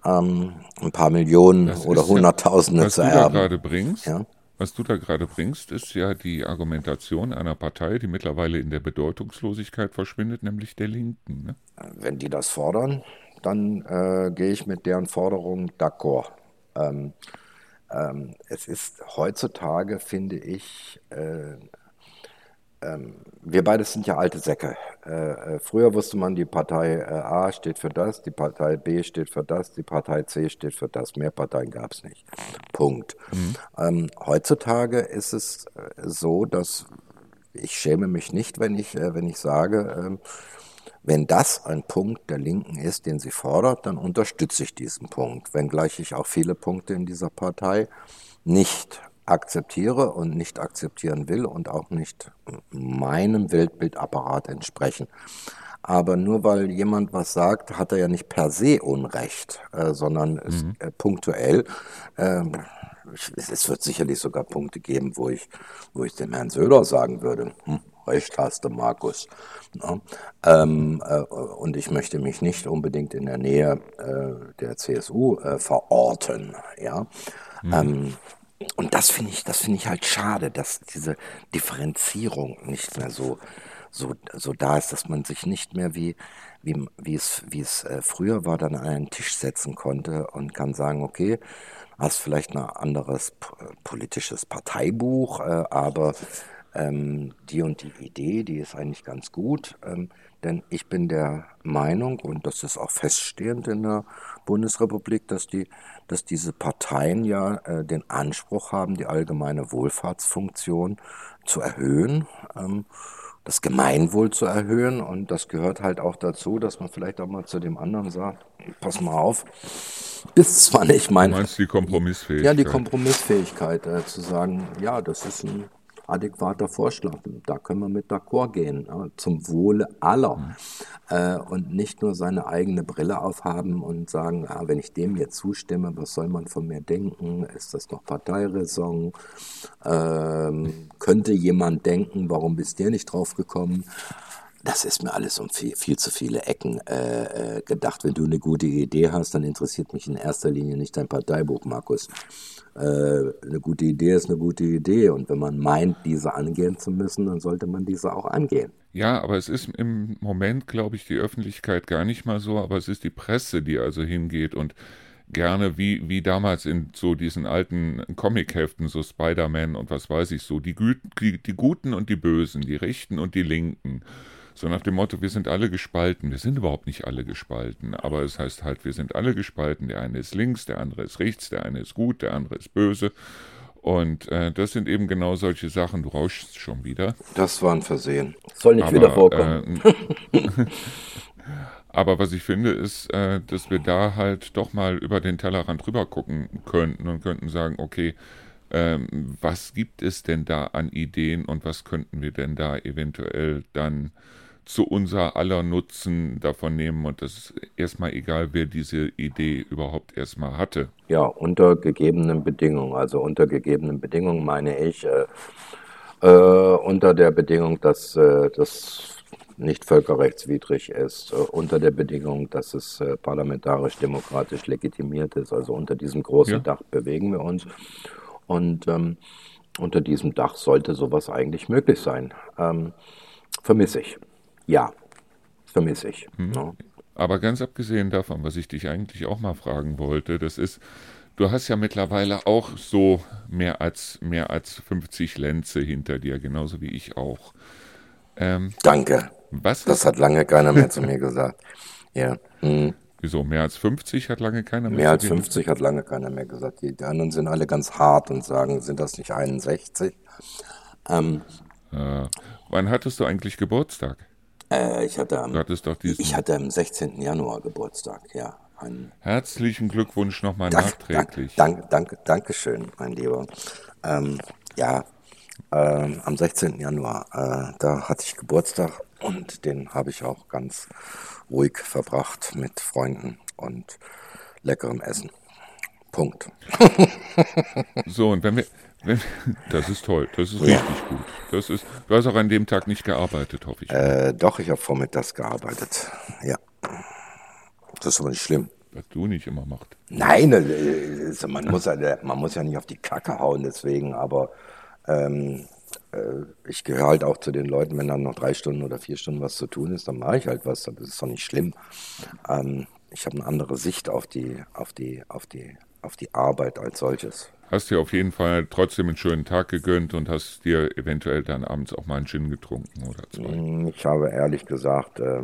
ähm, ein paar Millionen das oder Hunderttausende ja, zu erben. gerade bringst, ja? Was du da gerade bringst, ist ja die Argumentation einer Partei, die mittlerweile in der Bedeutungslosigkeit verschwindet, nämlich der Linken. Ne? Wenn die das fordern, dann äh, gehe ich mit deren Forderungen d'accord. Ähm, ähm, es ist heutzutage, finde ich, äh, ähm, wir beide sind ja alte Säcke. Äh, äh früher wusste man, die Partei äh, A steht für das, die Partei B steht für das, die Partei C steht für das. Mehr Parteien gab es nicht. Punkt. Mhm. Ähm, heutzutage ist es äh, so, dass ich schäme mich nicht, wenn ich, wenn ich sage, ähm, wenn das ein Punkt der Linken ist, den sie fordert, dann unterstütze ich diesen Punkt, wenngleich ich auch viele Punkte in dieser Partei nicht akzeptiere und nicht akzeptieren will und auch nicht meinem Weltbildapparat entsprechen. Aber nur weil jemand was sagt, hat er ja nicht per se Unrecht, äh, sondern mhm. ist, äh, punktuell. Äh, es wird sicherlich sogar Punkte geben, wo ich, wo ich dem Herrn Söder sagen würde, hm, recht hast du, Markus. Ja, ähm, äh, und ich möchte mich nicht unbedingt in der Nähe äh, der CSU äh, verorten. Ja. Mhm. Ähm, und das finde ich, das finde ich halt schade, dass diese Differenzierung nicht mehr so, so, so da ist, dass man sich nicht mehr wie, wie, wie es, wie es äh, früher war, dann an einen Tisch setzen konnte und kann sagen, okay, hast vielleicht ein anderes politisches Parteibuch, äh, aber ähm, die und die Idee, die ist eigentlich ganz gut, ähm, denn ich bin der Meinung, und das ist auch feststehend in der Bundesrepublik, dass, die, dass diese Parteien ja äh, den Anspruch haben, die allgemeine Wohlfahrtsfunktion zu erhöhen. Ähm, das Gemeinwohl zu erhöhen. Und das gehört halt auch dazu, dass man vielleicht auch mal zu dem anderen sagt, pass mal auf, ist zwar nicht mein... Du meinst die Kompromissfähigkeit? Ja, die Kompromissfähigkeit, äh, zu sagen, ja, das ist ein adäquater Vorschlag. Da können wir mit d'accord gehen, zum Wohle aller. Mhm. Äh, und nicht nur seine eigene Brille aufhaben und sagen, ah, wenn ich dem jetzt zustimme, was soll man von mir denken? Ist das noch Parteiräson? Ähm, könnte jemand denken, warum bist du nicht drauf gekommen? Das ist mir alles um viel, viel zu viele Ecken äh, äh, gedacht. Wenn du eine gute Idee hast, dann interessiert mich in erster Linie nicht dein Parteibuch, Markus. Äh, eine gute Idee ist eine gute Idee. Und wenn man meint, diese angehen zu müssen, dann sollte man diese auch angehen. Ja, aber es ist im Moment, glaube ich, die Öffentlichkeit gar nicht mal so, aber es ist die Presse, die also hingeht und gerne wie, wie damals in so diesen alten Comicheften, so Spider-Man und was weiß ich so, die, die, die Guten und die Bösen, die Rechten und die Linken. So nach dem Motto, wir sind alle gespalten. Wir sind überhaupt nicht alle gespalten, aber es heißt halt, wir sind alle gespalten. Der eine ist links, der andere ist rechts, der eine ist gut, der andere ist böse. Und äh, das sind eben genau solche Sachen. Du rauschst schon wieder. Das war ein Versehen. Soll nicht aber, wieder vorkommen. Äh, aber was ich finde, ist, äh, dass wir da halt doch mal über den Tellerrand rüber gucken könnten und könnten sagen, okay, ähm, was gibt es denn da an Ideen und was könnten wir denn da eventuell dann zu unser aller Nutzen davon nehmen und das ist erstmal egal, wer diese Idee überhaupt erstmal hatte. Ja, unter gegebenen Bedingungen. Also unter gegebenen Bedingungen meine ich äh, äh, unter der Bedingung, dass äh, das nicht völkerrechtswidrig ist, äh, unter der Bedingung, dass es äh, parlamentarisch-demokratisch legitimiert ist. Also unter diesem großen ja. Dach bewegen wir uns. Und ähm, unter diesem Dach sollte sowas eigentlich möglich sein. Ähm, vermisse ich. Ja, vermisse ich. Hm. Ja. Aber ganz abgesehen davon, was ich dich eigentlich auch mal fragen wollte, das ist, du hast ja mittlerweile auch so mehr als, mehr als 50 Lenze hinter dir, genauso wie ich auch. Ähm, Danke. Was das hat lange keiner mehr zu mir gesagt. Ja. Hm. Wieso? Mehr als 50 hat lange keiner mehr Mehr als 50 hat lange keiner mehr gesagt. Die, die anderen sind alle ganz hart und sagen, sind das nicht 61? Ähm, äh, wann hattest du eigentlich Geburtstag? Äh, ich, hatte am, ich hatte am 16. Januar Geburtstag, ja. Herzlichen Glückwunsch nochmal nachträglich. Dank, dank, dank, Dankeschön, mein Lieber. Ähm, ja, ähm, am 16. Januar, äh, da hatte ich Geburtstag und den habe ich auch ganz ruhig verbracht mit Freunden und leckerem Essen. Punkt. so, und wenn wir, das ist toll, das ist ja. richtig gut. Das ist, du hast auch an dem Tag nicht gearbeitet, hoffe ich. Äh, doch, ich habe vormittags gearbeitet. Ja. Das ist aber nicht schlimm. Was du nicht immer machst. Nein, äh, man muss, ja, man muss ja nicht auf die Kacke hauen, deswegen, aber ähm, äh, ich gehöre halt auch zu den Leuten, wenn dann noch drei Stunden oder vier Stunden was zu tun ist, dann mache ich halt was, das ist doch nicht schlimm. Ähm, ich habe eine andere Sicht auf die, auf die, auf die, auf die Arbeit als solches hast dir auf jeden Fall trotzdem einen schönen Tag gegönnt und hast dir eventuell dann abends auch mal einen Gin getrunken oder zwei. Mm, ich habe ehrlich gesagt äh,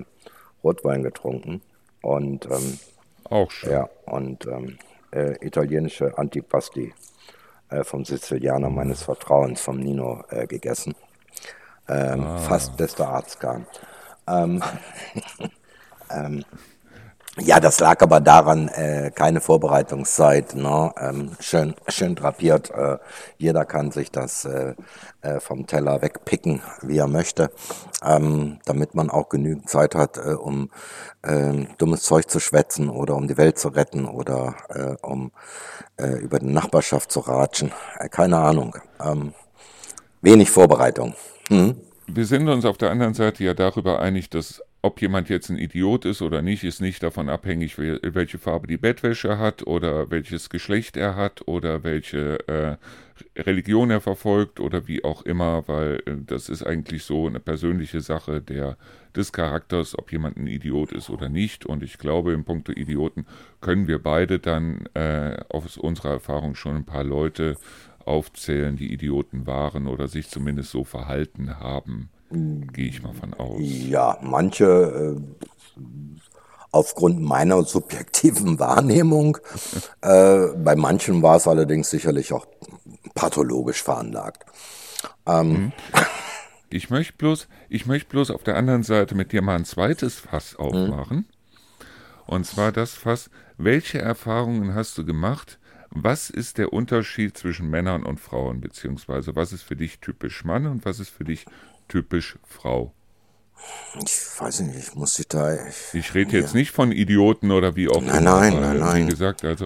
Rotwein getrunken und ähm, auch schön. Ja, und ähm, äh, italienische Antipasti äh, vom Sizilianer meines Vertrauens, vom Nino, äh, gegessen. Ähm, ah. Fast bester Arzt kam. Ja, das lag aber daran, äh, keine Vorbereitungszeit, ne? ähm, schön, schön drapiert. Äh, jeder kann sich das äh, äh, vom Teller wegpicken, wie er möchte, ähm, damit man auch genügend Zeit hat, äh, um äh, dummes Zeug zu schwätzen oder um die Welt zu retten oder äh, um äh, über die Nachbarschaft zu ratschen. Äh, keine Ahnung. Ähm, wenig Vorbereitung. Hm? Wir sind uns auf der anderen Seite ja darüber einig, dass ob jemand jetzt ein Idiot ist oder nicht, ist nicht davon abhängig, welche Farbe die Bettwäsche hat oder welches Geschlecht er hat oder welche äh, Religion er verfolgt oder wie auch immer, weil äh, das ist eigentlich so eine persönliche Sache der, des Charakters, ob jemand ein Idiot ist oder nicht. Und ich glaube, im Punkto Idioten können wir beide dann äh, aus unserer Erfahrung schon ein paar Leute aufzählen, die Idioten waren oder sich zumindest so verhalten haben. Gehe ich mal von aus. Ja, manche äh, aufgrund meiner subjektiven Wahrnehmung. äh, bei manchen war es allerdings sicherlich auch pathologisch veranlagt. Ähm, mhm. ich möchte bloß, ich möchte bloß auf der anderen Seite mit dir mal ein zweites Fass mhm. aufmachen. Mhm. Und zwar das Fass, welche Erfahrungen hast du gemacht, Was ist der Unterschied zwischen Männern und Frauen, beziehungsweise was ist für dich typisch Mann und was ist für dich typisch Frau? Ich weiß nicht, ich muss dich da. Ich, ich rede jetzt nicht von Idioten oder wie auch immer. Nein, nein, nein, nein. Wie gesagt, also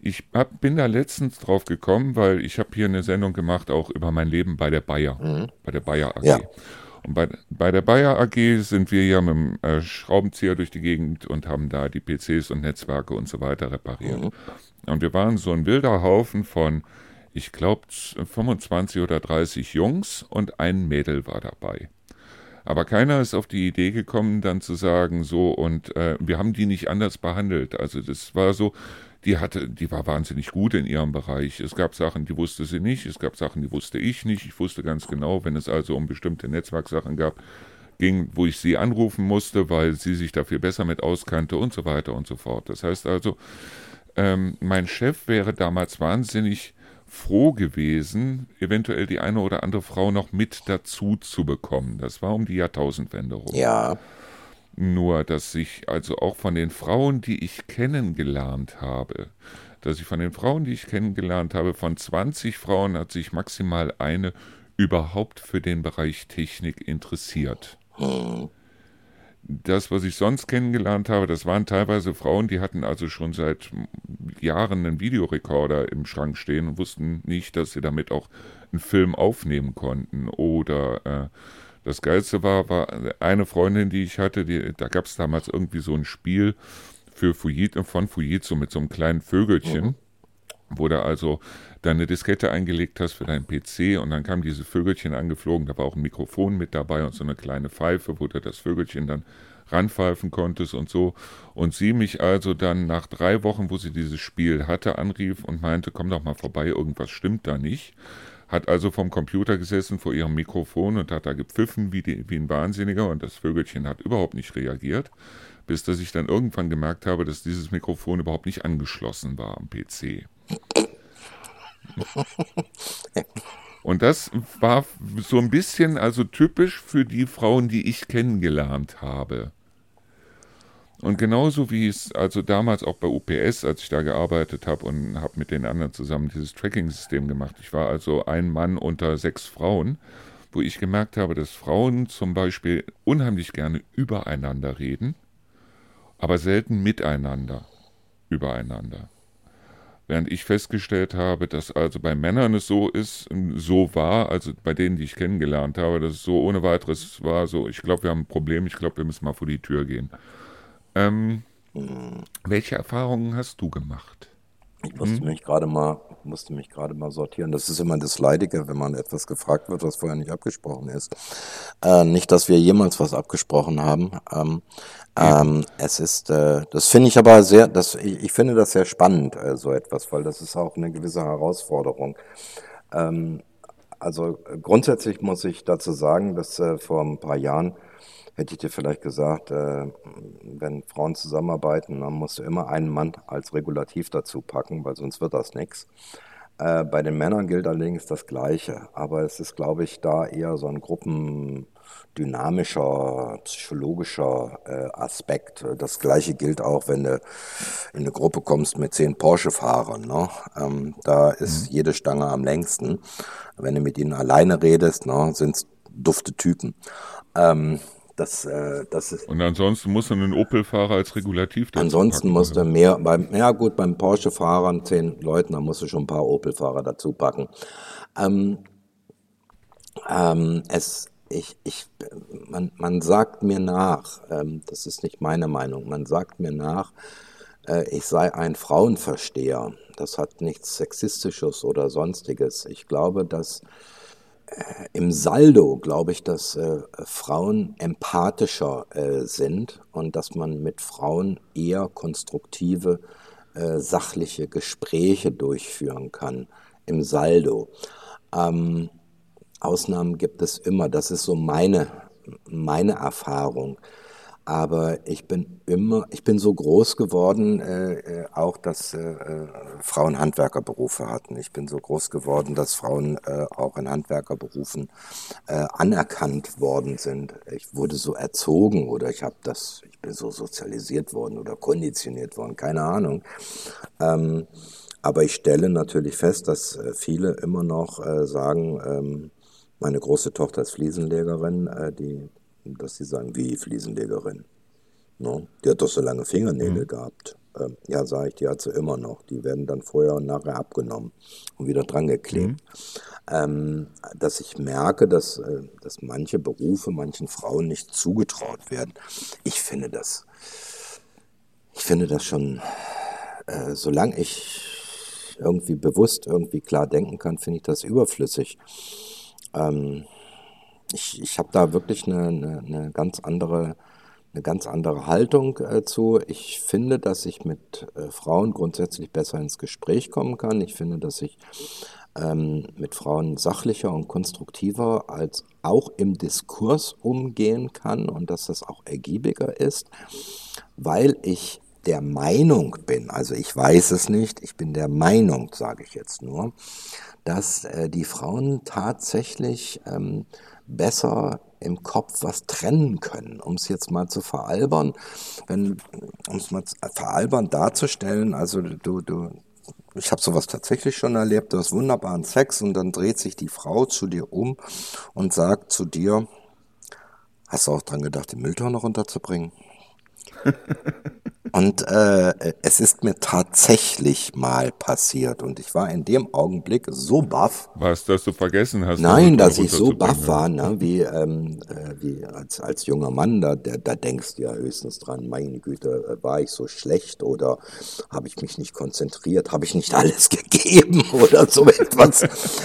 ich hab, bin da letztens drauf gekommen, weil ich habe hier eine Sendung gemacht, auch über mein Leben bei der Bayer, mhm. bei der Bayer AG. Ja. Und bei, bei der Bayer AG sind wir ja mit dem äh, Schraubenzieher durch die Gegend und haben da die PCs und Netzwerke und so weiter repariert. Mhm. Und wir waren so ein wilder Haufen von, ich glaube, 25 oder 30 Jungs und ein Mädel war dabei. Aber keiner ist auf die Idee gekommen, dann zu sagen, so, und äh, wir haben die nicht anders behandelt. Also das war so, die hatte, die war wahnsinnig gut in ihrem Bereich. Es gab Sachen, die wusste sie nicht, es gab Sachen, die wusste ich nicht. Ich wusste ganz genau, wenn es also um bestimmte Netzwerksachen gab, ging, wo ich sie anrufen musste, weil sie sich dafür besser mit auskannte und so weiter und so fort. Das heißt also, ähm, mein Chef wäre damals wahnsinnig froh gewesen, eventuell die eine oder andere Frau noch mit dazu zu bekommen. Das war um die Jahrtausendwende rum. Ja. Nur, dass ich also auch von den Frauen, die ich kennengelernt habe, dass ich von den Frauen, die ich kennengelernt habe, von 20 Frauen hat sich maximal eine überhaupt für den Bereich Technik interessiert. Hm. Das, was ich sonst kennengelernt habe, das waren teilweise Frauen, die hatten also schon seit Jahren einen Videorekorder im Schrank stehen und wussten nicht, dass sie damit auch einen Film aufnehmen konnten oder äh, das Geilste war, war eine Freundin, die ich hatte, die, da gab es damals irgendwie so ein Spiel für Fujit, von Fujitsu mit so einem kleinen Vögelchen, mhm. wo du also deine Diskette eingelegt hast für deinen PC und dann kam dieses Vögelchen angeflogen, da war auch ein Mikrofon mit dabei und so eine kleine Pfeife, wo du das Vögelchen dann ranpfeifen konntest und so. Und sie mich also dann nach drei Wochen, wo sie dieses Spiel hatte, anrief und meinte, komm doch mal vorbei, irgendwas stimmt da nicht hat also vom Computer gesessen vor ihrem Mikrofon und hat da gepfiffen wie, die, wie ein Wahnsinniger und das Vögelchen hat überhaupt nicht reagiert, bis dass ich dann irgendwann gemerkt habe, dass dieses Mikrofon überhaupt nicht angeschlossen war am PC. Und das war so ein bisschen also typisch für die Frauen, die ich kennengelernt habe. Und genauso wie es also damals auch bei UPS, als ich da gearbeitet habe und habe mit den anderen zusammen dieses Tracking-System gemacht. Ich war also ein Mann unter sechs Frauen, wo ich gemerkt habe, dass Frauen zum Beispiel unheimlich gerne übereinander reden, aber selten miteinander übereinander. Während ich festgestellt habe, dass also bei Männern es so ist, so war, also bei denen, die ich kennengelernt habe, dass es so ohne weiteres war, so, ich glaube, wir haben ein Problem, ich glaube, wir müssen mal vor die Tür gehen. Ähm, hm. Welche Erfahrungen hast du gemacht? Ich musste hm? mich gerade mal, musste mich gerade mal sortieren. Das ist immer das Leidige, wenn man etwas gefragt wird, was vorher nicht abgesprochen ist. Äh, nicht, dass wir jemals was abgesprochen haben. Ähm, ähm, es ist, äh, das finde ich aber sehr, das, ich, ich finde das sehr spannend, äh, so etwas, weil das ist auch eine gewisse Herausforderung. Ähm, also grundsätzlich muss ich dazu sagen, dass äh, vor ein paar Jahren hätte ich dir vielleicht gesagt, äh, wenn Frauen zusammenarbeiten, dann musst du immer einen Mann als Regulativ dazu packen, weil sonst wird das nichts. Äh, bei den Männern gilt allerdings das Gleiche, aber es ist, glaube ich, da eher so ein gruppendynamischer, psychologischer äh, Aspekt. Das Gleiche gilt auch, wenn du in eine Gruppe kommst mit zehn Porsche-Fahrern. Ne? Ähm, da ist mhm. jede Stange am längsten. Wenn du mit ihnen alleine redest, ne, sind es dufte Typen. Ähm, das, äh, das ist Und ansonsten muss man einen Opel-Fahrer als Regulativ dazu Ansonsten packen, musst du mehr, beim, ja gut, beim Porsche-Fahrern, zehn Leuten, da musst du schon ein paar Opel-Fahrer dazu packen. Ähm, ähm, es, ich, ich, man, man sagt mir nach, ähm, das ist nicht meine Meinung, man sagt mir nach, äh, ich sei ein Frauenversteher. Das hat nichts Sexistisches oder Sonstiges. Ich glaube, dass im Saldo glaube ich, dass äh, Frauen empathischer äh, sind und dass man mit Frauen eher konstruktive, äh, sachliche Gespräche durchführen kann im Saldo. Ähm, Ausnahmen gibt es immer. Das ist so meine, meine Erfahrung. Aber ich bin immer, ich bin so groß geworden, äh, äh, auch dass äh, äh, Frauen Handwerkerberufe hatten. Ich bin so groß geworden, dass Frauen äh, auch in Handwerkerberufen äh, anerkannt worden sind. Ich wurde so erzogen oder ich habe das, ich bin so sozialisiert worden oder konditioniert worden, keine Ahnung. Ähm, Aber ich stelle natürlich fest, dass viele immer noch sagen, ähm, meine große Tochter ist Fliesenlegerin, die, dass sie sagen, wie Fliesenlegerin. No? Die hat doch so lange Fingernägel mhm. gehabt. Ähm, ja, sage ich, die hat sie immer noch. Die werden dann vorher und nachher abgenommen und wieder dran geklebt. Mhm. Ähm, dass ich merke, dass, äh, dass manche Berufe manchen Frauen nicht zugetraut werden. Ich finde das, ich finde das schon, äh, solange ich irgendwie bewusst, irgendwie klar denken kann, finde ich das überflüssig. Ähm, ich ich habe da wirklich eine, eine, eine ganz andere eine ganz andere Haltung äh, zu. Ich finde, dass ich mit äh, Frauen grundsätzlich besser ins Gespräch kommen kann. Ich finde, dass ich ähm, mit Frauen sachlicher und konstruktiver als auch im Diskurs umgehen kann und dass das auch ergiebiger ist, weil ich der Meinung bin, also ich weiß es nicht, ich bin der Meinung, sage ich jetzt nur, dass äh, die Frauen tatsächlich ähm, besser im Kopf was trennen können, um es jetzt mal zu veralbern, wenn um es mal veralbern darzustellen, also du du ich habe sowas tatsächlich schon erlebt, du hast wunderbaren Sex und dann dreht sich die Frau zu dir um und sagt zu dir, hast du auch dran gedacht, die Mülltonne runterzubringen? Und äh, es ist mir tatsächlich mal passiert und ich war in dem Augenblick so baff. Was, dass du vergessen hast? Nein, dass ich so baff war, ne, wie, ähm, äh, wie als, als junger Mann, da, da, da denkst du ja höchstens dran, meine Güte, äh, war ich so schlecht oder habe ich mich nicht konzentriert, habe ich nicht alles gegeben oder so etwas.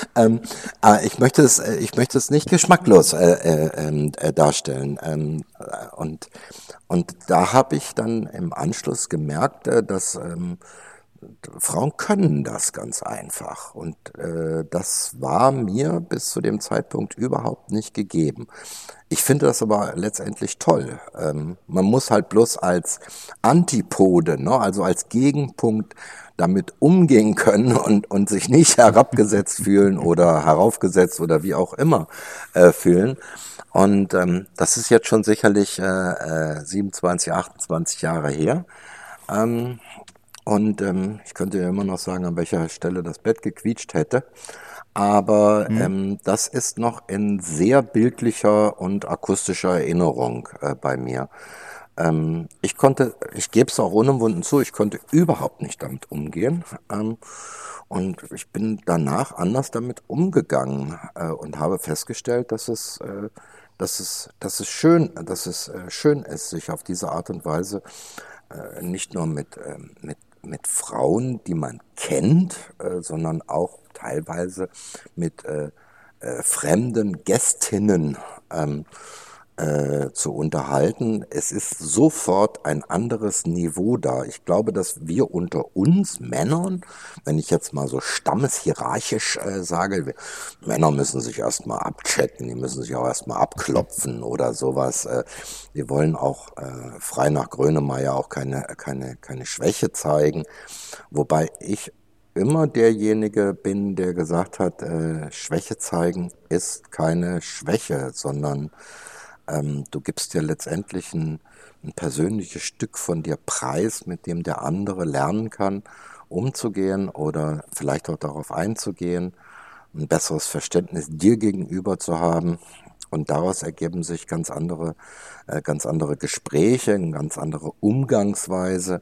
ähm, äh, ich, möchte es, äh, ich möchte es nicht geschmacklos äh, äh, ähm, äh, darstellen. Ähm, und und da habe ich dann im Anschluss gemerkt, äh, dass ähm, Frauen können das ganz einfach. Und äh, das war mir bis zu dem Zeitpunkt überhaupt nicht gegeben. Ich finde das aber letztendlich toll. Ähm, man muss halt bloß als Antipode, ne, also als Gegenpunkt damit umgehen können und, und sich nicht herabgesetzt fühlen oder heraufgesetzt oder wie auch immer äh, fühlen. Und ähm, das ist jetzt schon sicherlich äh, äh, 27, 28 Jahre her. Ähm, und ähm, ich könnte ja immer noch sagen, an welcher Stelle das Bett gequietscht hätte. Aber mhm. ähm, das ist noch in sehr bildlicher und akustischer Erinnerung äh, bei mir. Ähm, ich konnte, ich gebe es auch unumwunden zu, ich konnte überhaupt nicht damit umgehen. Ähm, und ich bin danach anders damit umgegangen äh, und habe festgestellt, dass es äh, dass es, dass es schön, dass es äh, schön ist, sich auf diese Art und Weise äh, nicht nur mit, äh, mit, mit Frauen, die man kennt, äh, sondern auch teilweise mit fremden Gästinnen ähm, äh, zu unterhalten. Es ist sofort ein anderes Niveau da. Ich glaube, dass wir unter uns Männern, wenn ich jetzt mal so stammeshierarchisch äh, sage, Männer müssen sich erstmal abchecken, die müssen sich auch erstmal abklopfen oder sowas. Äh, wir wollen auch äh, frei nach Grönemeyer auch keine, keine, keine Schwäche zeigen. Wobei ich immer derjenige bin, der gesagt hat, äh, Schwäche zeigen ist keine Schwäche, sondern ähm, du gibst dir letztendlich ein, ein persönliches Stück von dir preis, mit dem der andere lernen kann, umzugehen oder vielleicht auch darauf einzugehen, ein besseres Verständnis dir gegenüber zu haben. Und daraus ergeben sich ganz andere, äh, ganz andere Gespräche, eine ganz andere Umgangsweise.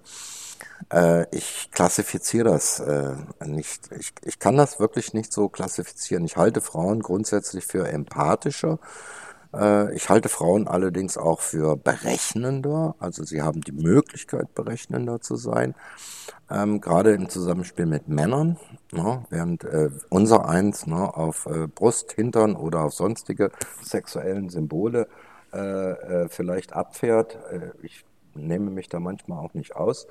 Äh, ich klassifiziere das äh, nicht. Ich, ich kann das wirklich nicht so klassifizieren. Ich halte Frauen grundsätzlich für empathischer ich halte Frauen allerdings auch für berechnender. Also sie haben die Möglichkeit, berechnender zu sein. Ähm, gerade im Zusammenspiel mit Männern, ne, während äh, unser eins ne, auf äh, Brust, Hintern oder auf sonstige sexuellen Symbole äh, äh vielleicht abfährt. Äh, ich nehme mich da manchmal auch nicht aus.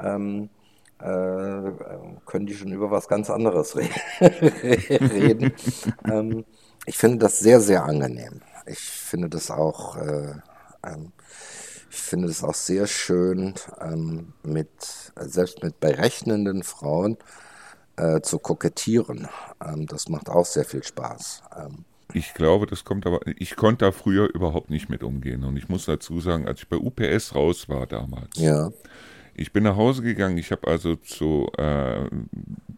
Ähm, können die schon über was ganz anderes reden. ähm, ich finde das sehr, sehr angenehm ich finde das auch, äh, ähm, ich finde das auch sehr schön, ähm, mit, selbst mit berechnenden Frauen äh, zu kokettieren. Ähm, das macht auch sehr viel Spaß. Ähm, ich glaube, das kommt aber, ich konnte da früher überhaupt nicht mit umgehen. Und ich muss dazu sagen, als ich bei UPS raus war damals, ja. Ich bin nach Hause gegangen, ich habe also zu, äh,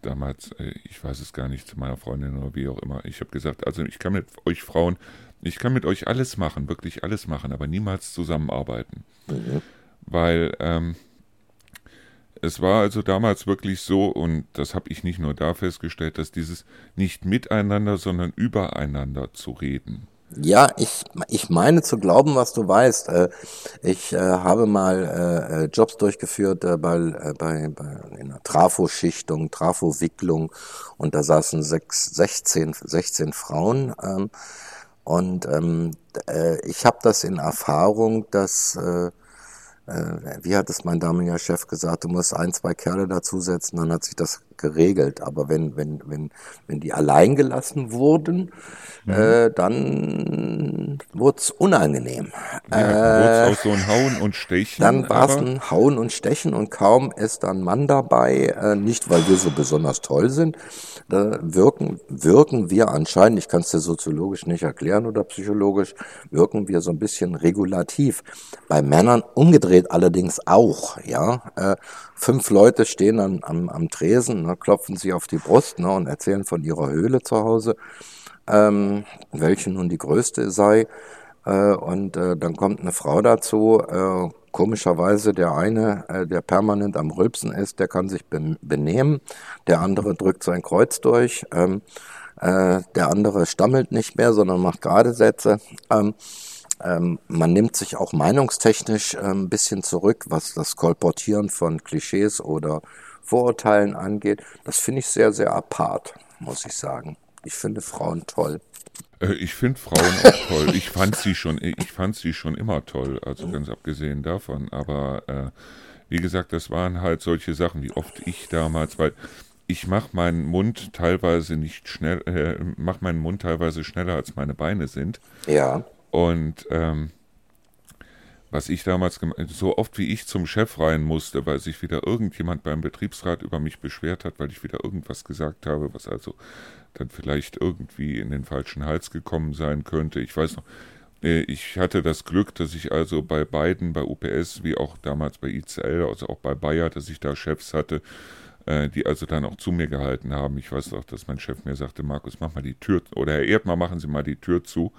damals, äh, ich weiß es gar nicht, zu meiner Freundin oder wie auch immer, ich habe gesagt, also ich kann mit euch Frauen, ich kann mit euch alles machen, wirklich alles machen, aber niemals zusammenarbeiten. Mhm. Weil ähm, es war also damals wirklich so, und das habe ich nicht nur da festgestellt, dass dieses nicht miteinander, sondern übereinander zu reden, ja, ich, ich meine zu glauben, was du weißt. Äh, ich äh, habe mal äh, Jobs durchgeführt bei, bei, bei in der Trafoschichtung, Trafowicklung und da saßen sechs, 16, 16 Frauen. Ähm, und ähm, ich habe das in Erfahrung, dass wie hat es mein damaliger Chef gesagt, du musst ein, zwei Kerle dazusetzen, dann hat sich das geregelt. Aber wenn, wenn, wenn, wenn die allein gelassen wurden, mhm. äh, dann wurde es unangenehm. Ja, äh, auch so ein Hauen und Stechen. Dann war es ein Hauen und Stechen und kaum ist dann Mann dabei, äh, nicht weil wir so besonders toll sind, da wirken, wirken wir anscheinend, ich kann es dir soziologisch nicht erklären oder psychologisch, wirken wir so ein bisschen regulativ. Bei Männern umgedreht allerdings auch, ja. Äh, fünf Leute stehen an, am, am Tresen, ne, klopfen sich auf die Brust ne, und erzählen von ihrer Höhle zu Hause, ähm, welche nun die größte sei. Äh, und äh, dann kommt eine Frau dazu. Äh, komischerweise der eine, äh, der permanent am Rülpsen ist, der kann sich be benehmen. Der andere drückt sein Kreuz durch. Ähm, äh, der andere stammelt nicht mehr, sondern macht gerade Sätze. Ähm, ähm, man nimmt sich auch meinungstechnisch äh, ein bisschen zurück, was das Kolportieren von Klischees oder Vorurteilen angeht. Das finde ich sehr, sehr apart, muss ich sagen. Ich finde Frauen toll. Äh, ich finde Frauen auch toll. Ich fand sie schon, ich fand sie schon immer toll, also ganz abgesehen davon. Aber äh, wie gesagt, das waren halt solche Sachen, wie oft ich damals, weil ich mache meinen Mund teilweise nicht schnell, äh, mache meinen Mund teilweise schneller als meine Beine sind. Ja. Und ähm, was ich damals so oft wie ich zum Chef rein musste, weil sich wieder irgendjemand beim Betriebsrat über mich beschwert hat, weil ich wieder irgendwas gesagt habe, was also dann vielleicht irgendwie in den falschen Hals gekommen sein könnte. Ich weiß noch, äh, ich hatte das Glück, dass ich also bei beiden, bei UPS wie auch damals bei ICL, also auch bei Bayer, dass ich da Chefs hatte, äh, die also dann auch zu mir gehalten haben. Ich weiß auch, dass mein Chef mir sagte, Markus, mach mal die Tür, oder Herr Erdmann, machen Sie mal die Tür zu.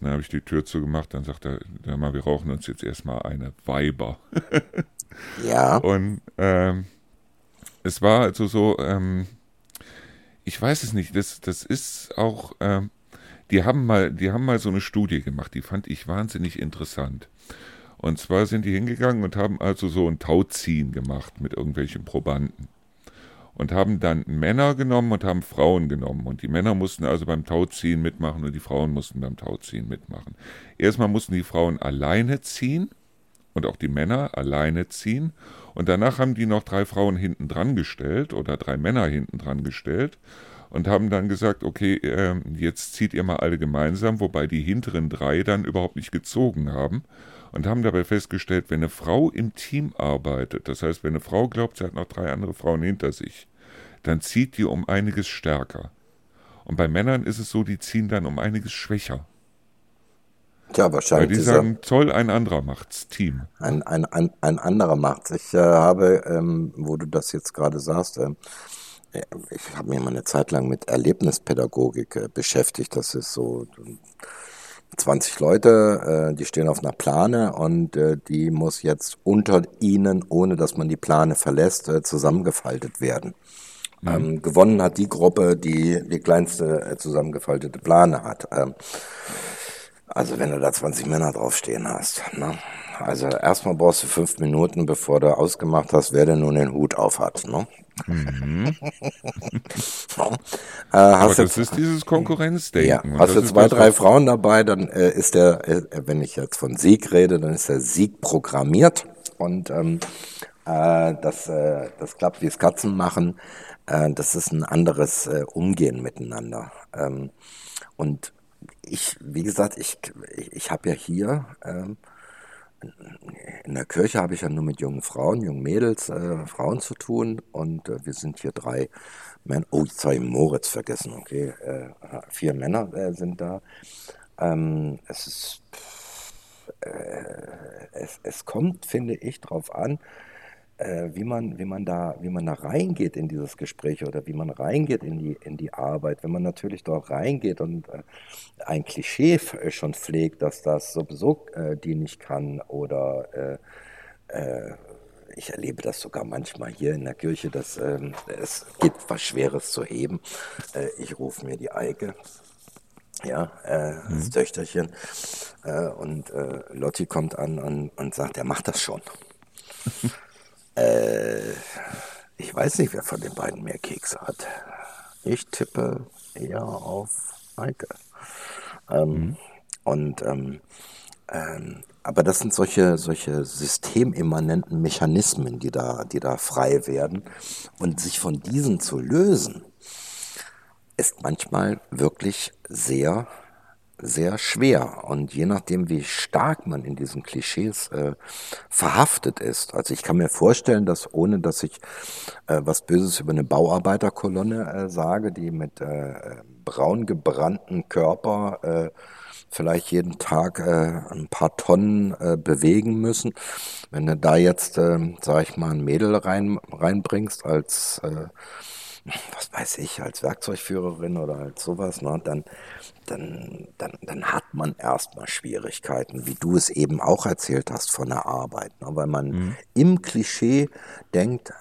Dann habe ich die Tür zugemacht, dann sagt er, hör mal, wir rauchen uns jetzt erstmal eine Weiber. ja. Und ähm, es war also so, ähm, ich weiß es nicht, das, das ist auch, ähm, die haben mal, die haben mal so eine Studie gemacht, die fand ich wahnsinnig interessant. Und zwar sind die hingegangen und haben also so ein Tauziehen gemacht mit irgendwelchen Probanden und haben dann Männer genommen und haben Frauen genommen. Und die Männer mussten also beim Tauziehen mitmachen und die Frauen mussten beim Tauziehen mitmachen. Erstmal mussten die Frauen alleine ziehen und auch die Männer alleine ziehen. Und danach haben die noch drei Frauen hinten dran gestellt oder drei Männer hinten dran gestellt und haben dann gesagt, okay, äh, jetzt zieht ihr mal alle gemeinsam, wobei die hinteren drei dann überhaupt nicht gezogen haben und haben dabei festgestellt, wenn eine Frau im Team arbeitet, das heißt, wenn eine Frau glaubt, sie hat noch drei andere Frauen hinter sich, dann zieht die um einiges stärker. Und bei Männern ist es so, die ziehen dann um einiges schwächer. Tja, wahrscheinlich. Weil die sagen, toll, ein anderer macht's, Team. Ein, ein, ein, ein anderer macht's. Ich äh, habe, ähm, wo du das jetzt gerade sagst, äh, ich habe mich mal eine Zeit lang mit Erlebnispädagogik äh, beschäftigt. Das ist so 20 Leute, äh, die stehen auf einer Plane und äh, die muss jetzt unter ihnen, ohne dass man die Plane verlässt, äh, zusammengefaltet werden. Mhm. Ähm, gewonnen hat die Gruppe, die die kleinste äh, zusammengefaltete Plane hat. Ähm, also wenn du da 20 Männer draufstehen hast. Ne? Also erstmal brauchst du fünf Minuten, bevor du ausgemacht hast, wer denn nun den Hut auf hat. Ne? Mhm. äh, Aber das ist dieses Konkurrenzdenken. Ja, hast du zwei, drei Frauen dabei, dann äh, ist der, äh, wenn ich jetzt von Sieg rede, dann ist der Sieg programmiert und ähm, äh, das, äh, das klappt, wie es Katzen machen. Äh, das ist ein anderes äh, Umgehen miteinander. Ähm, und ich, wie gesagt, ich, ich, ich habe ja hier ähm, in der Kirche habe ich ja nur mit jungen Frauen, jungen Mädels, äh, Frauen zu tun und äh, wir sind hier drei Männer. Oh, jetzt habe ich Moritz vergessen, okay. Äh, vier Männer äh, sind da. Ähm, es ist, äh, es, es kommt, finde ich, darauf an, äh, wie, man, wie, man da, wie man da reingeht in dieses Gespräch oder wie man reingeht in die, in die Arbeit. Wenn man natürlich dort reingeht und äh, ein Klischee äh, schon pflegt, dass das sowieso äh, die nicht kann oder äh, äh, ich erlebe das sogar manchmal hier in der Kirche, dass ähm, es gibt was Schweres zu heben. Ich rufe mir die Eike, ja, äh, mhm. das Töchterchen, äh, und äh, Lotti kommt an und, und sagt, er macht das schon. Äh, ich weiß nicht, wer von den beiden mehr Kekse hat. Ich tippe eher auf Eike. Ähm, mhm. Und ähm, ähm, aber das sind solche, solche systemimmanenten Mechanismen, die da, die da frei werden. Und sich von diesen zu lösen, ist manchmal wirklich sehr sehr schwer. Und je nachdem, wie stark man in diesen Klischees äh, verhaftet ist, also ich kann mir vorstellen, dass ohne dass ich äh, was Böses über eine Bauarbeiterkolonne äh, sage, die mit äh, braun gebrannten Körper äh, vielleicht jeden Tag äh, ein paar Tonnen äh, bewegen müssen. Wenn du da jetzt, äh, sag ich mal, ein Mädel rein, reinbringst als äh, was weiß ich, als Werkzeugführerin oder als sowas, ne, dann, dann, dann, dann hat man erstmal Schwierigkeiten, wie du es eben auch erzählt hast von der Arbeit, ne, weil man mhm. im Klischee denkt,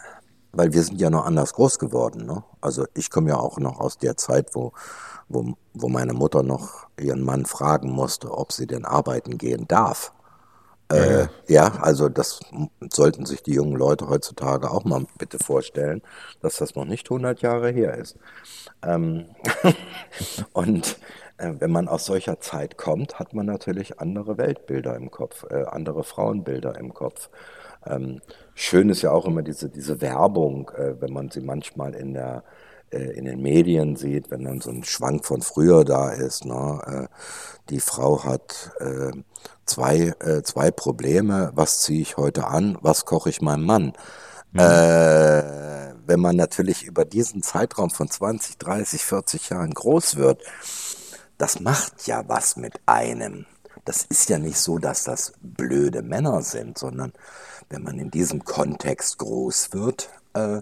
weil wir sind ja noch anders groß geworden. Ne? Also ich komme ja auch noch aus der Zeit, wo, wo, wo meine Mutter noch ihren Mann fragen musste, ob sie denn arbeiten gehen darf. Äh, ja, also das sollten sich die jungen Leute heutzutage auch mal bitte vorstellen, dass das noch nicht 100 Jahre her ist. Ähm und äh, wenn man aus solcher Zeit kommt, hat man natürlich andere Weltbilder im Kopf, äh, andere Frauenbilder im Kopf. Ähm, schön ist ja auch immer diese, diese Werbung, äh, wenn man sie manchmal in der in den Medien sieht, wenn dann so ein Schwank von früher da ist. Ne? Äh, die Frau hat äh, zwei, äh, zwei Probleme. Was ziehe ich heute an? Was koche ich meinem Mann? Mhm. Äh, wenn man natürlich über diesen Zeitraum von 20, 30, 40 Jahren groß wird, das macht ja was mit einem. Das ist ja nicht so, dass das blöde Männer sind, sondern wenn man in diesem Kontext groß wird, äh,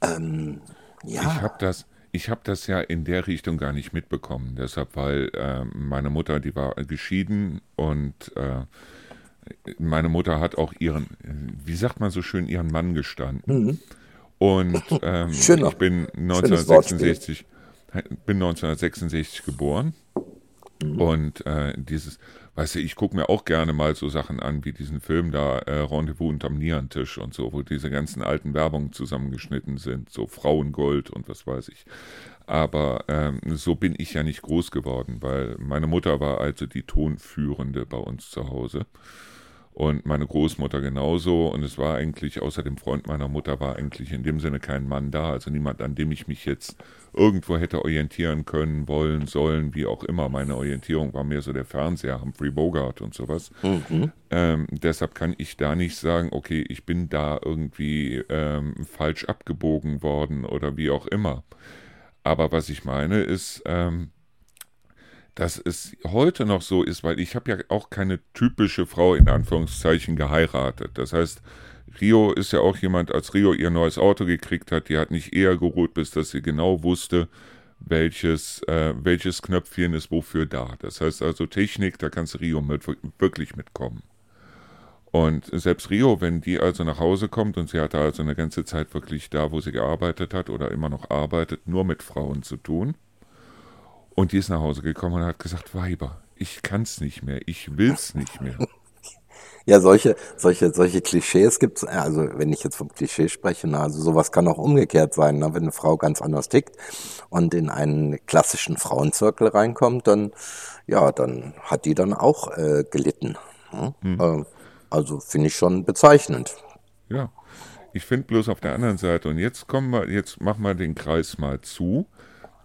ähm, ja. Ich habe das, ich habe das ja in der Richtung gar nicht mitbekommen. Deshalb, weil äh, meine Mutter, die war geschieden und äh, meine Mutter hat auch ihren, wie sagt man so schön, ihren Mann gestanden. Mhm. Und ähm, ich bin 1966, bin 1966 geboren. Mhm. Und äh, dieses, weißt du, ich gucke mir auch gerne mal so Sachen an, wie diesen Film da, äh, Rendezvous unterm Nierentisch und so, wo diese ganzen alten Werbungen zusammengeschnitten sind, so Frauengold und was weiß ich. Aber ähm, so bin ich ja nicht groß geworden, weil meine Mutter war also die Tonführende bei uns zu Hause und meine Großmutter genauso. Und es war eigentlich, außer dem Freund meiner Mutter, war eigentlich in dem Sinne kein Mann da, also niemand, an dem ich mich jetzt irgendwo hätte orientieren können, wollen, sollen, wie auch immer. Meine Orientierung war mehr so der Fernseher, Humphrey Bogart und sowas. Mhm. Ähm, deshalb kann ich da nicht sagen, okay, ich bin da irgendwie ähm, falsch abgebogen worden oder wie auch immer. Aber was ich meine ist, ähm, dass es heute noch so ist, weil ich habe ja auch keine typische Frau in Anführungszeichen geheiratet. Das heißt, Rio ist ja auch jemand, als Rio ihr neues Auto gekriegt hat, die hat nicht eher geruht, bis dass sie genau wusste, welches, äh, welches Knöpfchen ist wofür da. Das heißt also Technik, da kannst Rio mit, wirklich mitkommen. Und selbst Rio, wenn die also nach Hause kommt und sie hatte also eine ganze Zeit wirklich da, wo sie gearbeitet hat oder immer noch arbeitet, nur mit Frauen zu tun, und die ist nach Hause gekommen und hat gesagt, Weiber, ich kann's nicht mehr, ich will's nicht mehr. Ja, solche, solche, solche Klischees gibt's. Also wenn ich jetzt vom Klischee spreche, na, also sowas kann auch umgekehrt sein, na, wenn eine Frau ganz anders tickt und in einen klassischen Frauenzirkel reinkommt, dann ja, dann hat die dann auch äh, gelitten. Hm? Hm. also finde ich schon bezeichnend. Ja, ich finde bloß auf der anderen Seite und jetzt kommen wir, jetzt machen wir den Kreis mal zu.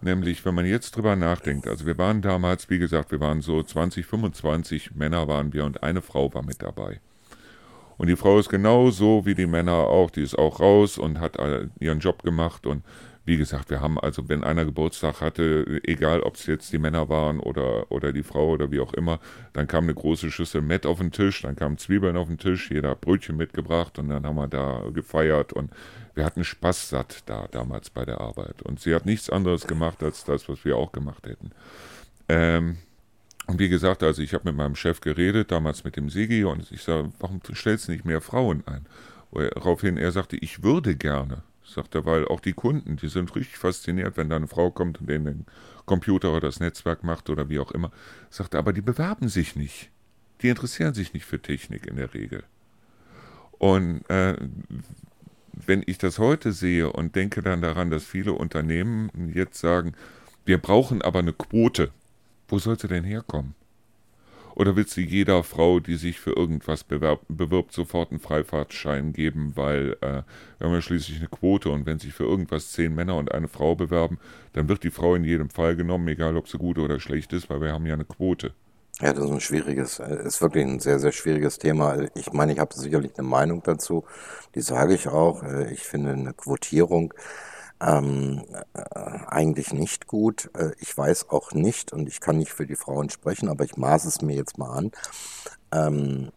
Nämlich, wenn man jetzt drüber nachdenkt, also wir waren damals, wie gesagt, wir waren so 20, 25 Männer waren wir und eine Frau war mit dabei. Und die Frau ist genauso wie die Männer auch, die ist auch raus und hat ihren Job gemacht und wie gesagt, wir haben also, wenn einer Geburtstag hatte, egal ob es jetzt die Männer waren oder, oder die Frau oder wie auch immer, dann kam eine große Schüssel Mett auf den Tisch, dann kamen Zwiebeln auf den Tisch, jeder hat Brötchen mitgebracht und dann haben wir da gefeiert und wir hatten Spaß satt da damals bei der Arbeit. Und sie hat nichts anderes gemacht als das, was wir auch gemacht hätten. Ähm, und wie gesagt, also ich habe mit meinem Chef geredet, damals mit dem Sigi, und ich sage, warum stellst du nicht mehr Frauen ein? Woraufhin er sagte, ich würde gerne. Sagt er, weil auch die Kunden, die sind richtig fasziniert, wenn da eine Frau kommt und denen den Computer oder das Netzwerk macht oder wie auch immer. Sagt er, aber die bewerben sich nicht. Die interessieren sich nicht für Technik in der Regel. Und äh, wenn ich das heute sehe und denke dann daran, dass viele Unternehmen jetzt sagen, wir brauchen aber eine Quote, wo soll sie denn herkommen? Oder willst du jeder Frau, die sich für irgendwas bewerb, bewirbt, sofort einen Freifahrtschein geben, weil äh, wir haben ja schließlich eine Quote und wenn sich für irgendwas zehn Männer und eine Frau bewerben, dann wird die Frau in jedem Fall genommen, egal ob sie gut oder schlecht ist, weil wir haben ja eine Quote. Ja, das ist ein schwieriges, äh, ist wirklich ein sehr, sehr schwieriges Thema. Ich meine, ich habe sicherlich eine Meinung dazu, die sage ich auch. Äh, ich finde eine Quotierung ähm, äh, eigentlich nicht gut. Äh, ich weiß auch nicht, und ich kann nicht für die Frauen sprechen, aber ich maße es mir jetzt mal an. Ähm,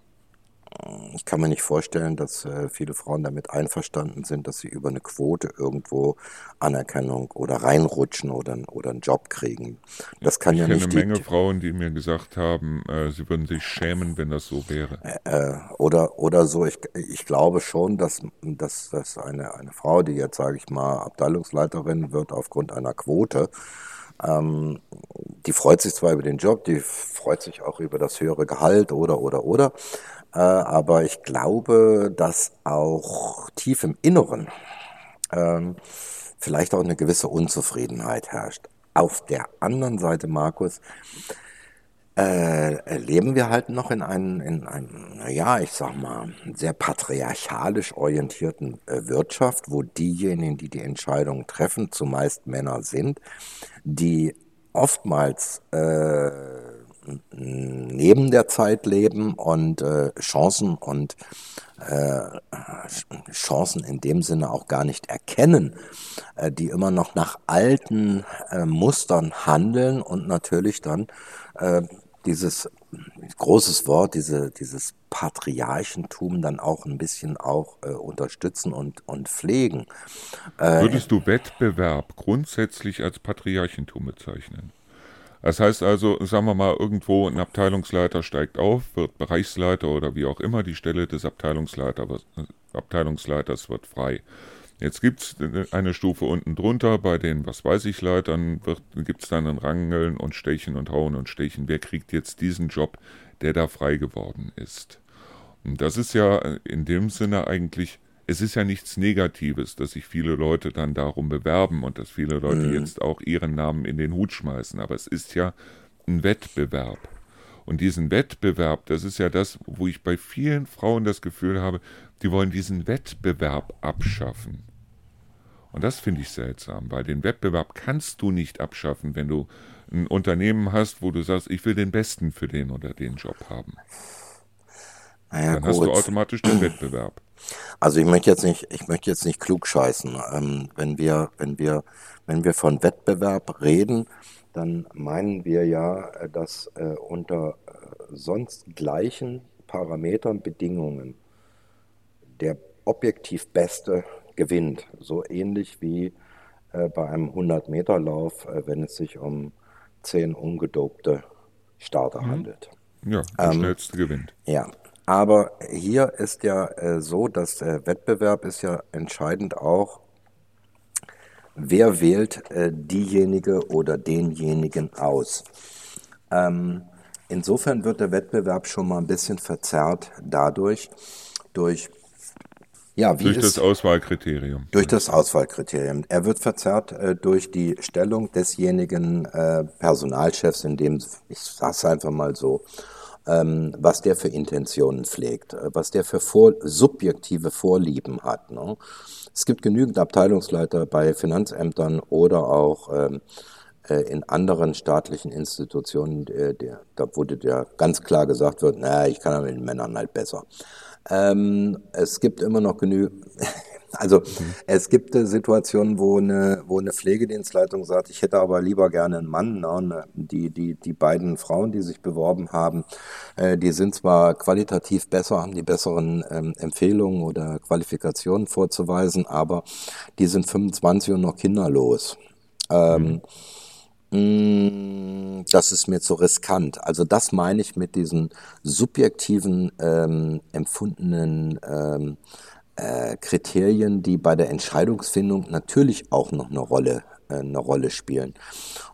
ich kann mir nicht vorstellen, dass äh, viele Frauen damit einverstanden sind, dass sie über eine Quote irgendwo Anerkennung oder reinrutschen oder, oder einen Job kriegen. Das kann ich ja kenne nicht. eine Menge Frauen, die mir gesagt haben, äh, sie würden sich schämen, wenn das so wäre. Äh, oder, oder so. Ich, ich glaube schon, dass, dass, dass eine, eine Frau, die jetzt, sage ich mal, Abteilungsleiterin wird aufgrund einer Quote, ähm, die freut sich zwar über den Job, die freut sich auch über das höhere Gehalt oder, oder, oder. Äh, aber ich glaube, dass auch tief im Inneren ähm, vielleicht auch eine gewisse Unzufriedenheit herrscht. Auf der anderen Seite, Markus, äh, leben wir halt noch in einem, in einem, naja, ich sag mal, sehr patriarchalisch orientierten äh, Wirtschaft, wo diejenigen, die die Entscheidungen treffen, zumeist Männer sind, die oftmals äh, neben der Zeit leben und äh, Chancen und äh, Chancen in dem Sinne auch gar nicht erkennen, äh, die immer noch nach alten äh, Mustern handeln und natürlich dann äh, dieses großes Wort, diese, dieses Patriarchentum dann auch ein bisschen auch äh, unterstützen und, und pflegen. Äh, Würdest du Wettbewerb grundsätzlich als Patriarchentum bezeichnen? Das heißt also, sagen wir mal, irgendwo ein Abteilungsleiter steigt auf, wird Bereichsleiter oder wie auch immer, die Stelle des Abteilungsleiter, Abteilungsleiters wird frei. Jetzt gibt es eine Stufe unten drunter, bei den, was weiß ich, Leitern gibt es dann ein Rangeln und Stechen und Hauen und Stechen. Wer kriegt jetzt diesen Job, der da frei geworden ist? Und das ist ja in dem Sinne eigentlich es ist ja nichts Negatives, dass sich viele Leute dann darum bewerben und dass viele Leute mhm. jetzt auch ihren Namen in den Hut schmeißen. Aber es ist ja ein Wettbewerb. Und diesen Wettbewerb, das ist ja das, wo ich bei vielen Frauen das Gefühl habe, die wollen diesen Wettbewerb abschaffen. Und das finde ich seltsam, weil den Wettbewerb kannst du nicht abschaffen, wenn du ein Unternehmen hast, wo du sagst, ich will den Besten für den oder den Job haben. Naja, Dann gut. hast du automatisch den Wettbewerb. Also ich möchte jetzt nicht, ich möchte jetzt nicht klug scheißen. Ähm, wenn wir, wenn wir, wenn wir von Wettbewerb reden, dann meinen wir ja, äh, dass äh, unter äh, sonst gleichen Parametern, Bedingungen der objektiv Beste gewinnt. So ähnlich wie äh, bei einem 100-Meter-Lauf, äh, wenn es sich um zehn ungedopte Starter mhm. handelt. Ja, der ähm, schnellste gewinnt. Ja, aber hier ist ja äh, so, dass der Wettbewerb ist ja entscheidend auch, wer wählt äh, diejenige oder denjenigen aus. Ähm, insofern wird der Wettbewerb schon mal ein bisschen verzerrt dadurch, durch ja, wie durch ist, das Auswahlkriterium. Durch das Auswahlkriterium. Er wird verzerrt äh, durch die Stellung desjenigen äh, Personalchefs, in dem, ich sage es einfach mal so, ähm, was der für Intentionen pflegt, äh, was der für vor, subjektive Vorlieben hat. Ne? Es gibt genügend Abteilungsleiter bei Finanzämtern oder auch ähm, äh, in anderen staatlichen Institutionen, der, der, da wurde ja ganz klar gesagt wird, naja, ich kann ja mit den Männern halt besser. Ähm, es gibt immer noch genügend, Also mhm. es gibt äh, Situationen, wo eine, wo eine Pflegedienstleitung sagt, ich hätte aber lieber gerne einen Mann. Ne? Die, die, die beiden Frauen, die sich beworben haben, äh, die sind zwar qualitativ besser, haben die besseren ähm, Empfehlungen oder Qualifikationen vorzuweisen, aber die sind 25 und noch kinderlos. Ähm, mhm. Mm, das ist mir zu riskant. Also das meine ich mit diesen subjektiven ähm, empfundenen ähm, äh, Kriterien, die bei der Entscheidungsfindung natürlich auch noch eine Rolle, äh, eine Rolle spielen.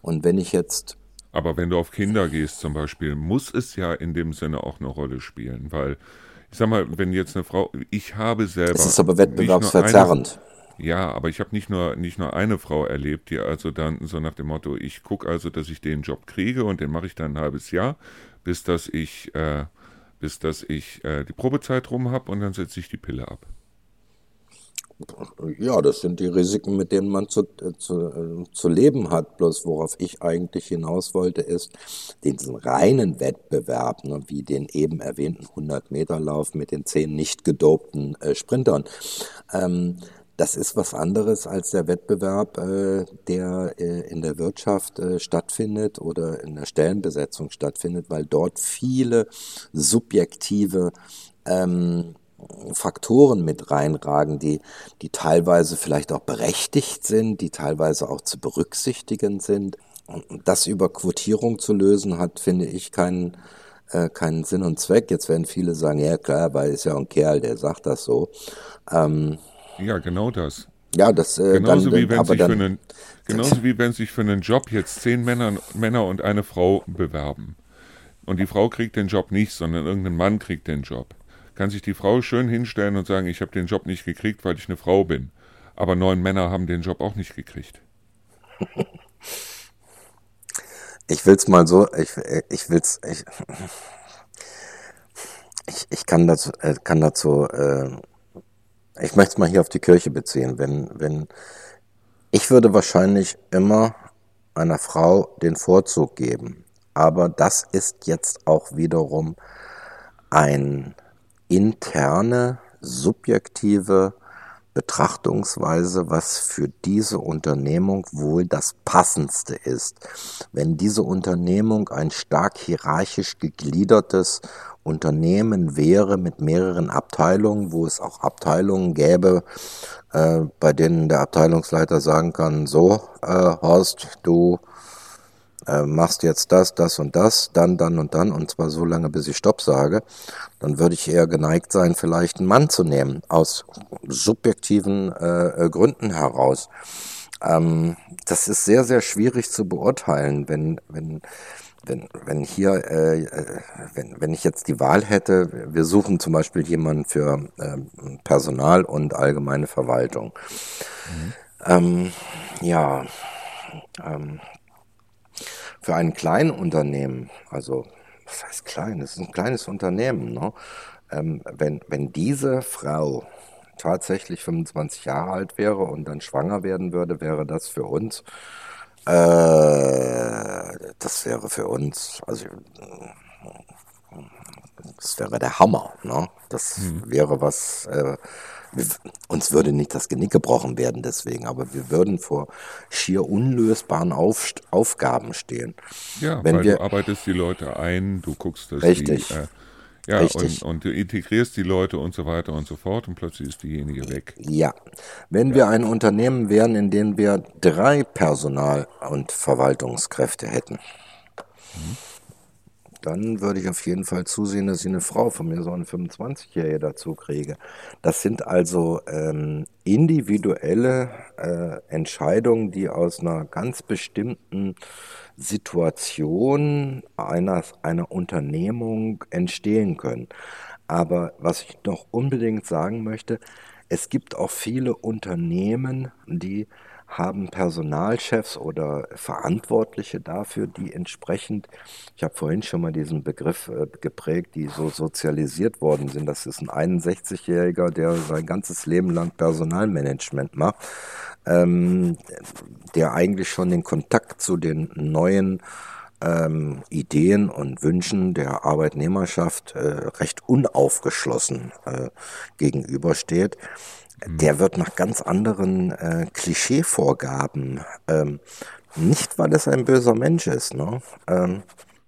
Und wenn ich jetzt aber wenn du auf Kinder gehst zum Beispiel, muss es ja in dem Sinne auch eine Rolle spielen, weil ich sag mal, wenn jetzt eine Frau, ich habe selber. Es ist aber wettbewerbsverzerrend. Ja, aber ich habe nicht nur, nicht nur eine Frau erlebt, die also dann so nach dem Motto, ich gucke also, dass ich den Job kriege und den mache ich dann ein halbes Jahr, bis dass ich, äh, bis dass ich äh, die Probezeit rum habe und dann setze ich die Pille ab. Ja, das sind die Risiken, mit denen man zu, äh, zu, äh, zu leben hat. Bloß worauf ich eigentlich hinaus wollte, ist diesen reinen Wettbewerb, ne, wie den eben erwähnten 100-Meter-Lauf mit den zehn nicht gedopten äh, Sprintern. Ähm, das ist was anderes als der Wettbewerb, äh, der äh, in der Wirtschaft äh, stattfindet oder in der Stellenbesetzung stattfindet, weil dort viele subjektive ähm, Faktoren mit reinragen, die, die teilweise vielleicht auch berechtigt sind, die teilweise auch zu berücksichtigen sind. Und das über Quotierung zu lösen, hat, finde ich, keinen, äh, keinen Sinn und Zweck. Jetzt werden viele sagen, ja klar, weil ist ja ein Kerl, der sagt das so. Ähm, ja, genau das. Ja, das äh, genauso dann, wie wenn sich dann, für einen, genauso wie wenn sich für einen Job jetzt zehn Männer, Männer und eine Frau bewerben. Und die Frau kriegt den Job nicht, sondern irgendein Mann kriegt den Job. Kann sich die Frau schön hinstellen und sagen, ich habe den Job nicht gekriegt, weil ich eine Frau bin. Aber neun Männer haben den Job auch nicht gekriegt. Ich will's mal so, ich, ich will's, ich, ich, ich kann dazu, äh, kann dazu äh, ich möchte es mal hier auf die Kirche beziehen. Wenn, wenn, ich würde wahrscheinlich immer einer Frau den Vorzug geben. Aber das ist jetzt auch wiederum ein interne, subjektive Betrachtungsweise, was für diese Unternehmung wohl das Passendste ist. Wenn diese Unternehmung ein stark hierarchisch gegliedertes Unternehmen wäre mit mehreren Abteilungen, wo es auch Abteilungen gäbe, äh, bei denen der Abteilungsleiter sagen kann, so, äh, Horst, du äh, machst jetzt das, das und das, dann, dann und dann, und zwar so lange, bis ich Stopp sage, dann würde ich eher geneigt sein, vielleicht einen Mann zu nehmen, aus subjektiven äh, Gründen heraus. Ähm, das ist sehr, sehr schwierig zu beurteilen, wenn, wenn wenn, wenn hier, äh, äh, wenn, wenn ich jetzt die Wahl hätte, wir suchen zum Beispiel jemanden für äh, Personal und allgemeine Verwaltung. Mhm. Ähm, ja, ähm, für ein Kleinunternehmen, also was heißt klein? Das ist ein kleines Unternehmen. Ne? Ähm, wenn, wenn diese Frau tatsächlich 25 Jahre alt wäre und dann schwanger werden würde, wäre das für uns äh, das wäre für uns, also das wäre der Hammer. Ne? Das mhm. wäre was, äh, uns würde nicht das Genick gebrochen werden deswegen, aber wir würden vor schier unlösbaren Auf, Aufgaben stehen. Ja, Wenn weil wir, du arbeitest die Leute ein, du guckst, dass richtig. die... Äh, ja, und, und, du integrierst die Leute und so weiter und so fort und plötzlich ist diejenige weg. Ja. Wenn ja. wir ein Unternehmen wären, in dem wir drei Personal- und Verwaltungskräfte hätten, mhm. Dann würde ich auf jeden Fall zusehen, dass ich eine Frau von mir so eine 25-Jährige dazu kriege. Das sind also ähm, individuelle äh, Entscheidungen, die aus einer ganz bestimmten Situation einer, einer Unternehmung entstehen können. Aber was ich noch unbedingt sagen möchte, es gibt auch viele Unternehmen, die haben Personalchefs oder Verantwortliche dafür, die entsprechend, ich habe vorhin schon mal diesen Begriff äh, geprägt, die so sozialisiert worden sind. Das ist ein 61-Jähriger, der sein ganzes Leben lang Personalmanagement macht ähm, der eigentlich schon den Kontakt zu den neuen ähm, Ideen und Wünschen der Arbeitnehmerschaft äh, recht unaufgeschlossen äh, gegenübersteht. Der wird nach ganz anderen äh, Klischeevorgaben, ähm, nicht weil es ein böser Mensch ist, ne? Ähm,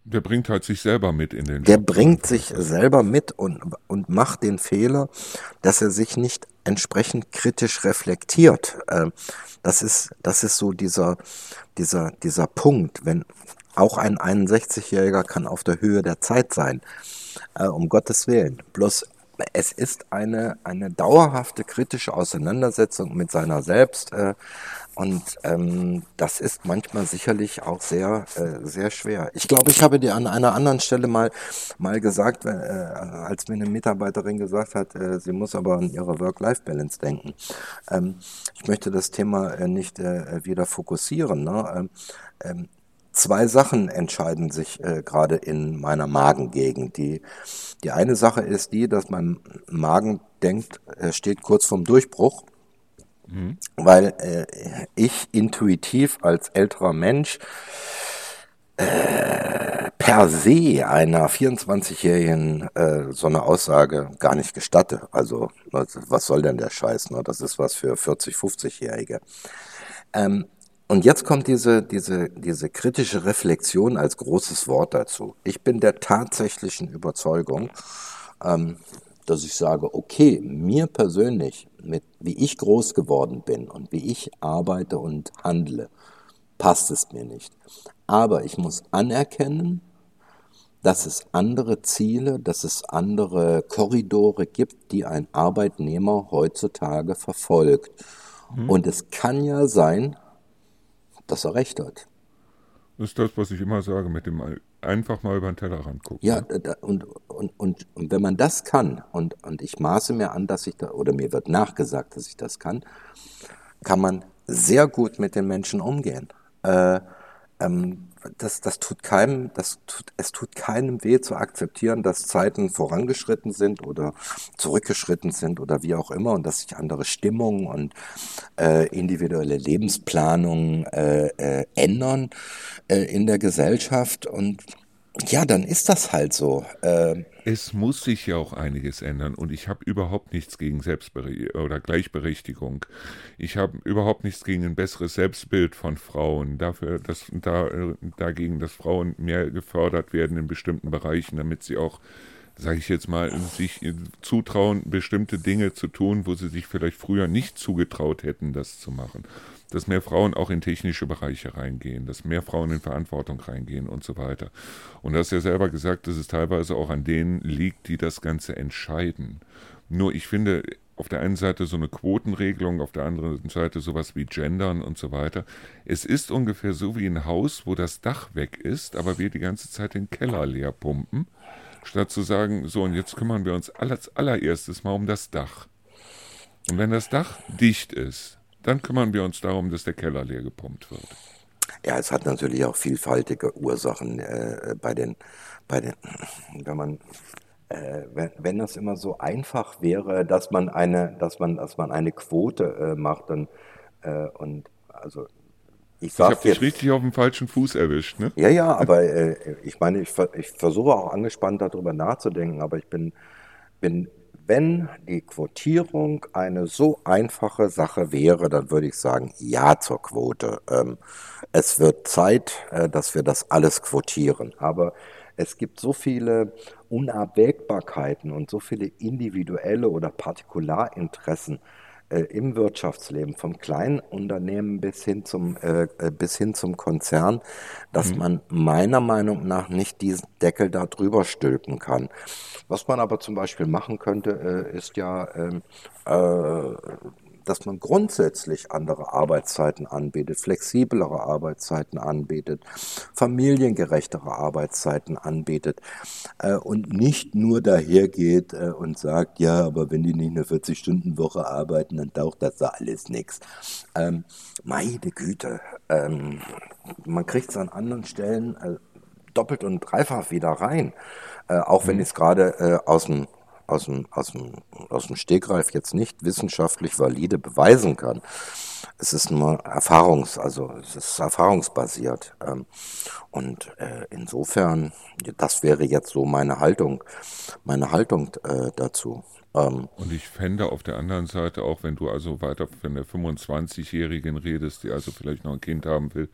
der bringt halt sich selber mit in den. Der Job. bringt sich selber mit und, und macht den Fehler, dass er sich nicht entsprechend kritisch reflektiert. Ähm, das ist, das ist so dieser, dieser, dieser Punkt, wenn auch ein 61-Jähriger kann auf der Höhe der Zeit sein, äh, um Gottes Willen. Bloß es ist eine, eine dauerhafte kritische Auseinandersetzung mit seiner selbst. Äh, und ähm, das ist manchmal sicherlich auch sehr, äh, sehr schwer. Ich glaube, ich habe dir an einer anderen Stelle mal, mal gesagt, äh, als mir eine Mitarbeiterin gesagt hat, äh, sie muss aber an ihre Work-Life-Balance denken. Ähm, ich möchte das Thema äh, nicht äh, wieder fokussieren. Ne? Ähm, ähm zwei Sachen entscheiden sich äh, gerade in meiner Magengegend. Die, die eine Sache ist die, dass mein Magen denkt, er steht kurz vorm Durchbruch, mhm. weil äh, ich intuitiv als älterer Mensch äh, per se einer 24-Jährigen äh, so eine Aussage gar nicht gestatte. Also was soll denn der Scheiß? Ne? Das ist was für 40, 50-Jährige. Ähm, und jetzt kommt diese, diese, diese kritische Reflexion als großes Wort dazu. Ich bin der tatsächlichen Überzeugung, ähm, dass ich sage, okay, mir persönlich, mit wie ich groß geworden bin und wie ich arbeite und handle, passt es mir nicht. Aber ich muss anerkennen, dass es andere Ziele, dass es andere Korridore gibt, die ein Arbeitnehmer heutzutage verfolgt. Mhm. Und es kann ja sein, dass er recht hat. Das ist das, was ich immer sage, mit dem einfach mal über den Tellerrand gucken. Ja, ne? und, und, und, und wenn man das kann, und, und ich maße mir an, dass ich da, oder mir wird nachgesagt, dass ich das kann, kann man sehr gut mit den Menschen umgehen. Äh, ähm, das, das tut keinem, das tut, es tut keinem weh zu akzeptieren, dass Zeiten vorangeschritten sind oder zurückgeschritten sind oder wie auch immer und dass sich andere Stimmungen und äh, individuelle Lebensplanungen äh, äh, ändern äh, in der Gesellschaft und ja, dann ist das halt so. Äh, es muss sich ja auch einiges ändern und ich habe überhaupt nichts gegen Selbstbere oder Gleichberechtigung. Ich habe überhaupt nichts gegen ein besseres Selbstbild von Frauen. Dafür, dass da, dagegen, dass Frauen mehr gefördert werden in bestimmten Bereichen, damit sie auch sage ich jetzt mal, sich zutrauen, bestimmte Dinge zu tun, wo sie sich vielleicht früher nicht zugetraut hätten, das zu machen dass mehr Frauen auch in technische Bereiche reingehen, dass mehr Frauen in Verantwortung reingehen und so weiter. Und du hast ja selber gesagt, dass es teilweise auch an denen liegt, die das Ganze entscheiden. Nur ich finde, auf der einen Seite so eine Quotenregelung, auf der anderen Seite sowas wie Gendern und so weiter. Es ist ungefähr so wie ein Haus, wo das Dach weg ist, aber wir die ganze Zeit den Keller leer pumpen, statt zu sagen, so und jetzt kümmern wir uns als allererstes mal um das Dach. Und wenn das Dach dicht ist, dann kümmern wir uns darum, dass der Keller leer gepumpt wird. Ja, es hat natürlich auch vielfältige Ursachen äh, bei den, bei den, wenn man, äh, wenn, wenn das immer so einfach wäre, dass man eine, dass man, dass man eine Quote äh, macht, dann äh, und also ich, ich habe dich richtig auf dem falschen Fuß erwischt, ne? Ja, ja, aber äh, ich meine, ich, ich versuche auch angespannt darüber nachzudenken, aber ich bin, bin wenn die Quotierung eine so einfache Sache wäre, dann würde ich sagen, ja zur Quote. Ähm, es wird Zeit, äh, dass wir das alles quotieren. Aber es gibt so viele Unabwägbarkeiten und so viele individuelle oder Partikularinteressen, äh, im Wirtschaftsleben, vom kleinen Unternehmen bis hin zum, äh, äh, bis hin zum Konzern, dass mhm. man meiner Meinung nach nicht diesen Deckel da drüber stülpen kann. Was man aber zum Beispiel machen könnte, äh, ist ja ähm, äh, dass man grundsätzlich andere Arbeitszeiten anbietet, flexiblere Arbeitszeiten anbietet, familiengerechtere Arbeitszeiten anbietet äh, und nicht nur dahergeht äh, und sagt, ja, aber wenn die nicht eine 40-Stunden-Woche arbeiten, dann taucht das da alles nichts. Ähm, meine Güte, ähm, man kriegt es an anderen Stellen äh, doppelt und dreifach wieder rein, äh, auch wenn mhm. ich es gerade äh, aus dem aus dem, aus, dem, aus dem Stegreif jetzt nicht wissenschaftlich valide beweisen kann. Es ist nur Erfahrungs, also es ist erfahrungsbasiert. Ähm, und äh, insofern, das wäre jetzt so meine Haltung, meine Haltung äh, dazu. Ähm, und ich fände auf der anderen Seite auch, wenn du also weiter von der 25-Jährigen redest, die also vielleicht noch ein Kind haben will,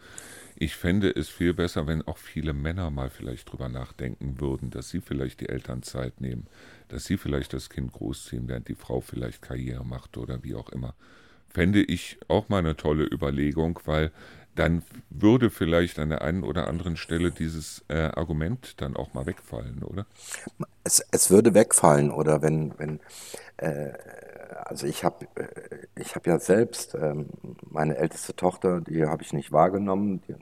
ich fände es viel besser, wenn auch viele Männer mal vielleicht drüber nachdenken würden, dass sie vielleicht die Elternzeit nehmen, dass sie vielleicht das Kind großziehen, während die Frau vielleicht Karriere macht oder wie auch immer. Fände ich auch mal eine tolle Überlegung, weil dann würde vielleicht an der einen oder anderen Stelle dieses äh, Argument dann auch mal wegfallen, oder? Es, es würde wegfallen, oder wenn, wenn äh, also ich habe äh, ich hab ja selbst ähm, meine älteste Tochter, die habe ich nicht wahrgenommen. Die,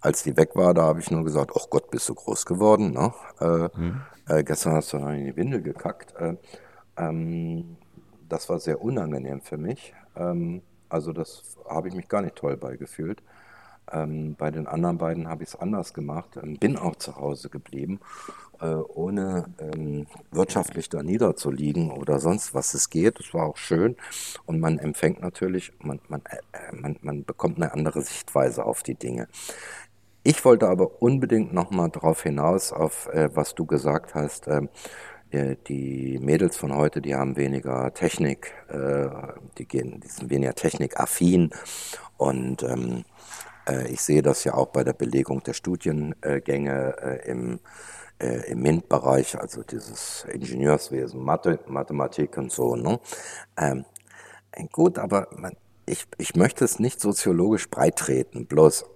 als die weg war, da habe ich nur gesagt, ach Gott, bist du groß geworden. Ne? Äh, mhm. äh, gestern hast du noch in die Windel gekackt. Äh, ähm, das war sehr unangenehm für mich. Ähm, also das habe ich mich gar nicht toll beigefühlt. Ähm, bei den anderen beiden habe ich es anders gemacht, ähm, bin auch zu Hause geblieben, äh, ohne ähm, wirtschaftlich da niederzuliegen oder sonst was es geht. Es war auch schön und man empfängt natürlich, man, man, äh, man, man bekommt eine andere Sichtweise auf die Dinge. Ich wollte aber unbedingt nochmal darauf hinaus, auf äh, was du gesagt hast. Äh, die Mädels von heute, die haben weniger Technik, äh, die, gehen, die sind weniger technikaffin und ähm, äh, ich sehe das ja auch bei der Belegung der Studiengänge äh, im, äh, im MINT-Bereich, also dieses Ingenieurswesen, Mathe, Mathematik und so. Ne? Ähm, gut, aber man, ich, ich möchte es nicht soziologisch breit treten, bloß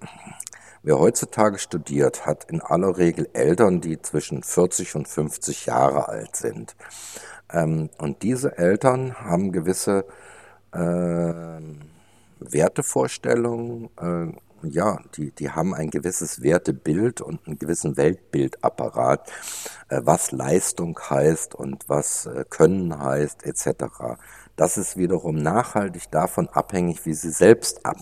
Wer heutzutage studiert, hat in aller Regel Eltern, die zwischen 40 und 50 Jahre alt sind. Ähm, und diese Eltern haben gewisse äh, Wertevorstellungen, äh, ja, die, die haben ein gewisses Wertebild und einen gewissen Weltbildapparat, äh, was Leistung heißt und was äh, Können heißt, etc. Das ist wiederum nachhaltig davon abhängig, wie sie selbst ab,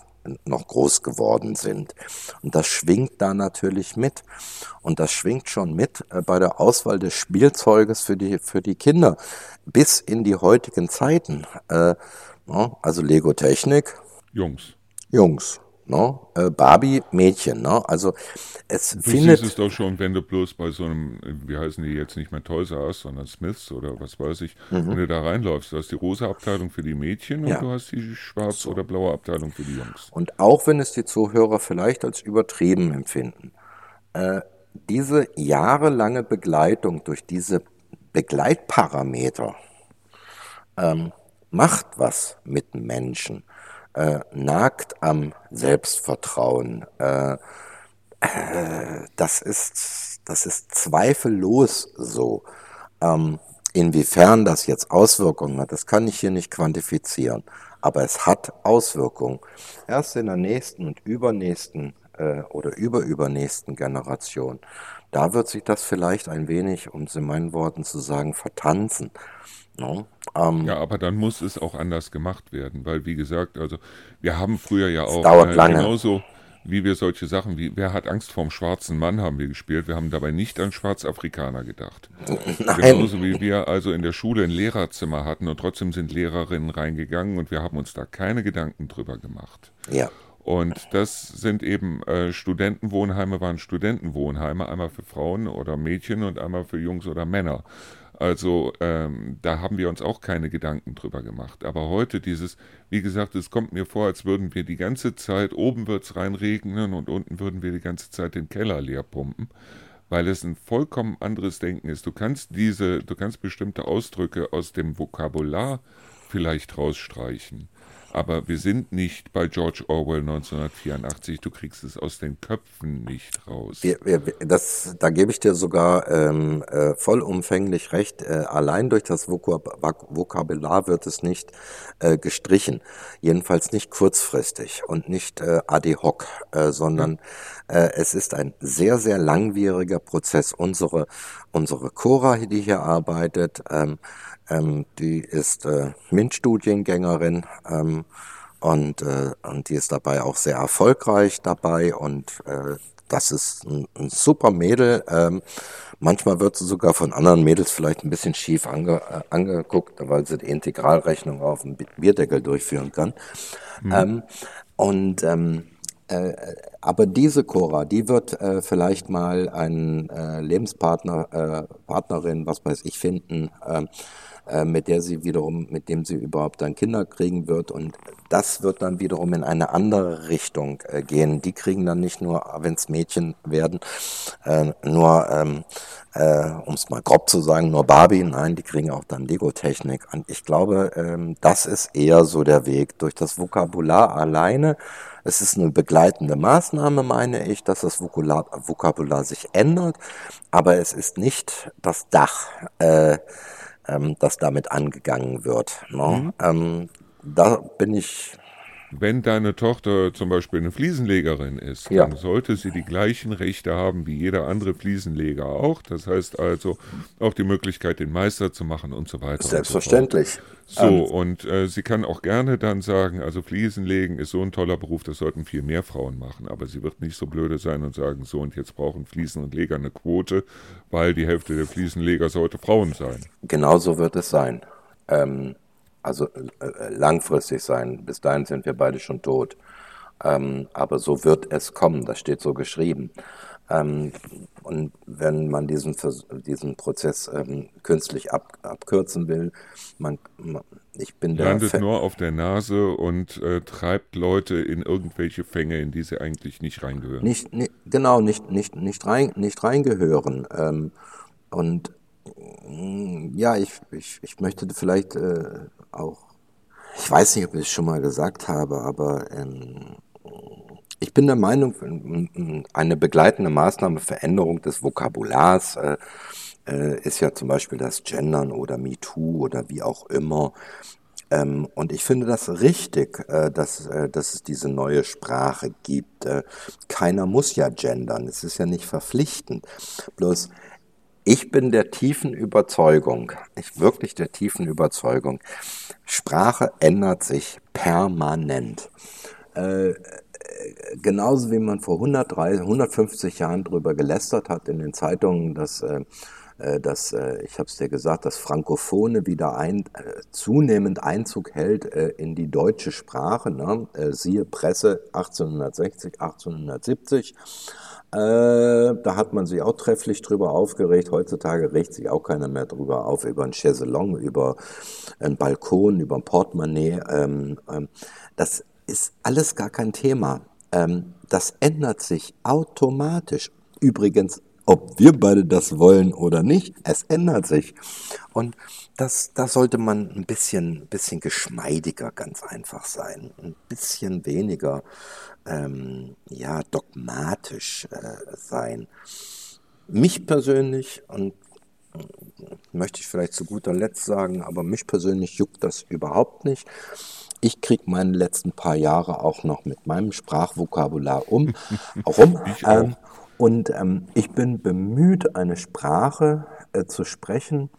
noch groß geworden sind. Und das schwingt da natürlich mit. Und das schwingt schon mit äh, bei der Auswahl des Spielzeuges für die, für die Kinder bis in die heutigen Zeiten. Äh, also Lego Technik. Jungs. Jungs. No? Ne? Äh, Barbie Mädchen? Ne? Also es du findet. Siehst es doch schon, wenn du bloß bei so einem, wie heißen die jetzt nicht mehr Toys R Us, sondern Smiths oder was weiß ich, mhm. wenn du da reinläufst, du hast die rosa Abteilung für die Mädchen und ja. du hast die schwarz- so. oder blaue Abteilung für die Jungs. Und auch wenn es die Zuhörer vielleicht als übertrieben empfinden, äh, diese jahrelange Begleitung durch diese Begleitparameter ähm, macht was mit Menschen äh, nagt am Selbstvertrauen. Äh, äh, das, ist, das ist zweifellos so. Ähm, inwiefern das jetzt Auswirkungen hat, das kann ich hier nicht quantifizieren. Aber es hat Auswirkungen. Erst in der nächsten und übernächsten äh, oder überübernächsten Generation, da wird sich das vielleicht ein wenig, um es in meinen Worten zu sagen, vertanzen. No? Ähm, ja, aber dann muss es auch anders gemacht werden, weil wie gesagt, also wir haben früher ja auch dauert äh, lange. genauso wie wir solche Sachen wie Wer hat Angst vorm schwarzen Mann haben wir gespielt. Wir haben dabei nicht an Schwarzafrikaner gedacht. Nein. Genauso wie wir also in der Schule ein Lehrerzimmer hatten und trotzdem sind Lehrerinnen reingegangen und wir haben uns da keine Gedanken drüber gemacht. Ja. Und das sind eben äh, Studentenwohnheime, waren Studentenwohnheime, einmal für Frauen oder Mädchen und einmal für Jungs oder Männer. Also ähm, da haben wir uns auch keine Gedanken drüber gemacht. Aber heute dieses, wie gesagt, es kommt mir vor, als würden wir die ganze Zeit, oben wird es reinregnen und unten würden wir die ganze Zeit den Keller leer pumpen, weil es ein vollkommen anderes Denken ist. Du kannst diese, du kannst bestimmte Ausdrücke aus dem Vokabular vielleicht rausstreichen. Aber wir sind nicht bei George Orwell 1984. Du kriegst es aus den Köpfen nicht raus. Wir, wir, das, da gebe ich dir sogar ähm, äh, vollumfänglich recht. Äh, allein durch das Vokab Vokabular wird es nicht äh, gestrichen. Jedenfalls nicht kurzfristig und nicht äh, ad hoc, äh, sondern äh, es ist ein sehr, sehr langwieriger Prozess. Unsere, unsere Cora, die hier arbeitet, ähm, ähm, die ist äh, MINT-Studiengängerin ähm, und, äh, und die ist dabei auch sehr erfolgreich dabei und äh, das ist ein, ein super Mädel. Ähm, manchmal wird sie sogar von anderen Mädels vielleicht ein bisschen schief ange, äh, angeguckt, weil sie die Integralrechnung auf dem Bierdeckel durchführen kann. Mhm. Ähm, und ähm, äh, aber diese Cora, die wird äh, vielleicht mal einen äh, Lebenspartner, äh, Partnerin, was weiß ich, finden, ähm, äh, mit der sie wiederum, mit dem sie überhaupt dann Kinder kriegen wird. Und das wird dann wiederum in eine andere Richtung äh, gehen. Die kriegen dann nicht nur, wenn es Mädchen werden, äh, nur, ähm, äh, um es mal grob zu sagen, nur Barbie. Nein, die kriegen auch dann Lego-Technik. Und ich glaube, ähm, das ist eher so der Weg. Durch das Vokabular alleine es ist eine begleitende Maßnahme, meine ich, dass das Vokabular, Vokabular sich ändert, aber es ist nicht das Dach, äh, ähm, das damit angegangen wird. Ne? Mhm. Ähm, da bin ich wenn deine Tochter zum Beispiel eine Fliesenlegerin ist, ja. dann sollte sie die gleichen Rechte haben wie jeder andere Fliesenleger auch. Das heißt also auch die Möglichkeit, den Meister zu machen und so weiter. Selbstverständlich. So, ähm. und äh, sie kann auch gerne dann sagen, also Fliesenlegen ist so ein toller Beruf, das sollten viel mehr Frauen machen. Aber sie wird nicht so blöde sein und sagen, so und jetzt brauchen Fliesen und Leger eine Quote, weil die Hälfte der Fliesenleger sollte Frauen sein. Genauso wird es sein. Ähm, also äh, äh, langfristig sein. Bis dahin sind wir beide schon tot. Ähm, aber so wird es kommen, das steht so geschrieben. Ähm, und wenn man diesen, diesen Prozess ähm, künstlich ab, abkürzen will, man, ich bin der landet nur auf der Nase und äh, treibt Leute in irgendwelche Fänge, in die sie eigentlich nicht reingehören. Nicht, nicht genau, nicht, nicht, nicht, rein, nicht reingehören. Ähm, und ja, ich, ich, ich möchte vielleicht äh, auch, ich weiß nicht, ob ich es schon mal gesagt habe, aber ähm, ich bin der Meinung, eine begleitende Maßnahme Veränderung des Vokabulars äh, äh, ist ja zum Beispiel das Gendern oder MeToo oder wie auch immer. Ähm, und ich finde das richtig, äh, dass, äh, dass es diese neue Sprache gibt. Keiner muss ja gendern, es ist ja nicht verpflichtend. Bloß ich bin der tiefen Überzeugung, ich wirklich der tiefen Überzeugung, Sprache ändert sich permanent. Äh, genauso wie man vor 130, 150 Jahren darüber gelästert hat in den Zeitungen, dass, äh, äh dass äh, ich habe es dir gesagt, dass Frankophone wieder ein, äh, zunehmend Einzug hält äh, in die deutsche Sprache. Ne? Äh, siehe Presse 1860, 1870. Äh, da hat man sich auch trefflich drüber aufgeregt. Heutzutage regt sich auch keiner mehr drüber auf, über ein Chaiselong, über einen Balkon, über ein Portemonnaie. Ähm, ähm, das ist alles gar kein Thema. Ähm, das ändert sich automatisch. Übrigens, ob wir beide das wollen oder nicht, es ändert sich. Und das, da sollte man ein bisschen, bisschen geschmeidiger ganz einfach sein. Ein bisschen weniger ähm, ja, dogmatisch äh, sein. Mich persönlich, und äh, möchte ich vielleicht zu guter Letzt sagen, aber mich persönlich juckt das überhaupt nicht. Ich kriege meine letzten paar Jahre auch noch mit meinem Sprachvokabular um, rum. Ähm, und ähm, ich bin bemüht, eine Sprache äh, zu sprechen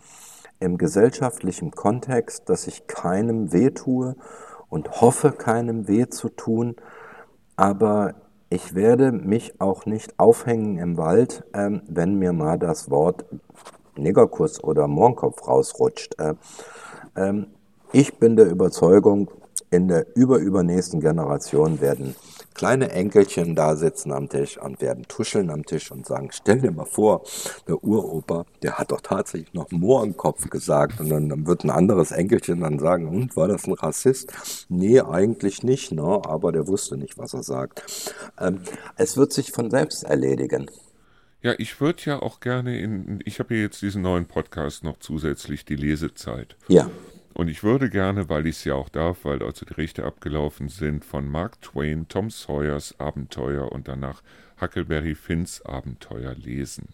im gesellschaftlichen Kontext, dass ich keinem weh tue und hoffe, keinem weh zu tun aber ich werde mich auch nicht aufhängen im Wald, ähm, wenn mir mal das Wort Negerkuss oder Mohrenkopf rausrutscht. Äh, ähm, ich bin der Überzeugung, in der überübernächsten Generation werden kleine Enkelchen da sitzen am Tisch und werden tuscheln am Tisch und sagen, stell dir mal vor, der Uropa, der hat doch tatsächlich noch Mohrenkopf gesagt. Und dann, dann, wird ein anderes Enkelchen dann sagen, und war das ein Rassist? Nee, eigentlich nicht, ne? aber der wusste nicht, was er sagt. Ähm, es wird sich von selbst erledigen. Ja, ich würde ja auch gerne in, ich habe ja jetzt diesen neuen Podcast noch zusätzlich die Lesezeit. Ja. Und ich würde gerne, weil ich es ja auch darf, weil also die Rechte abgelaufen sind, von Mark Twain Tom Sawyers Abenteuer und danach Huckleberry Finns Abenteuer lesen.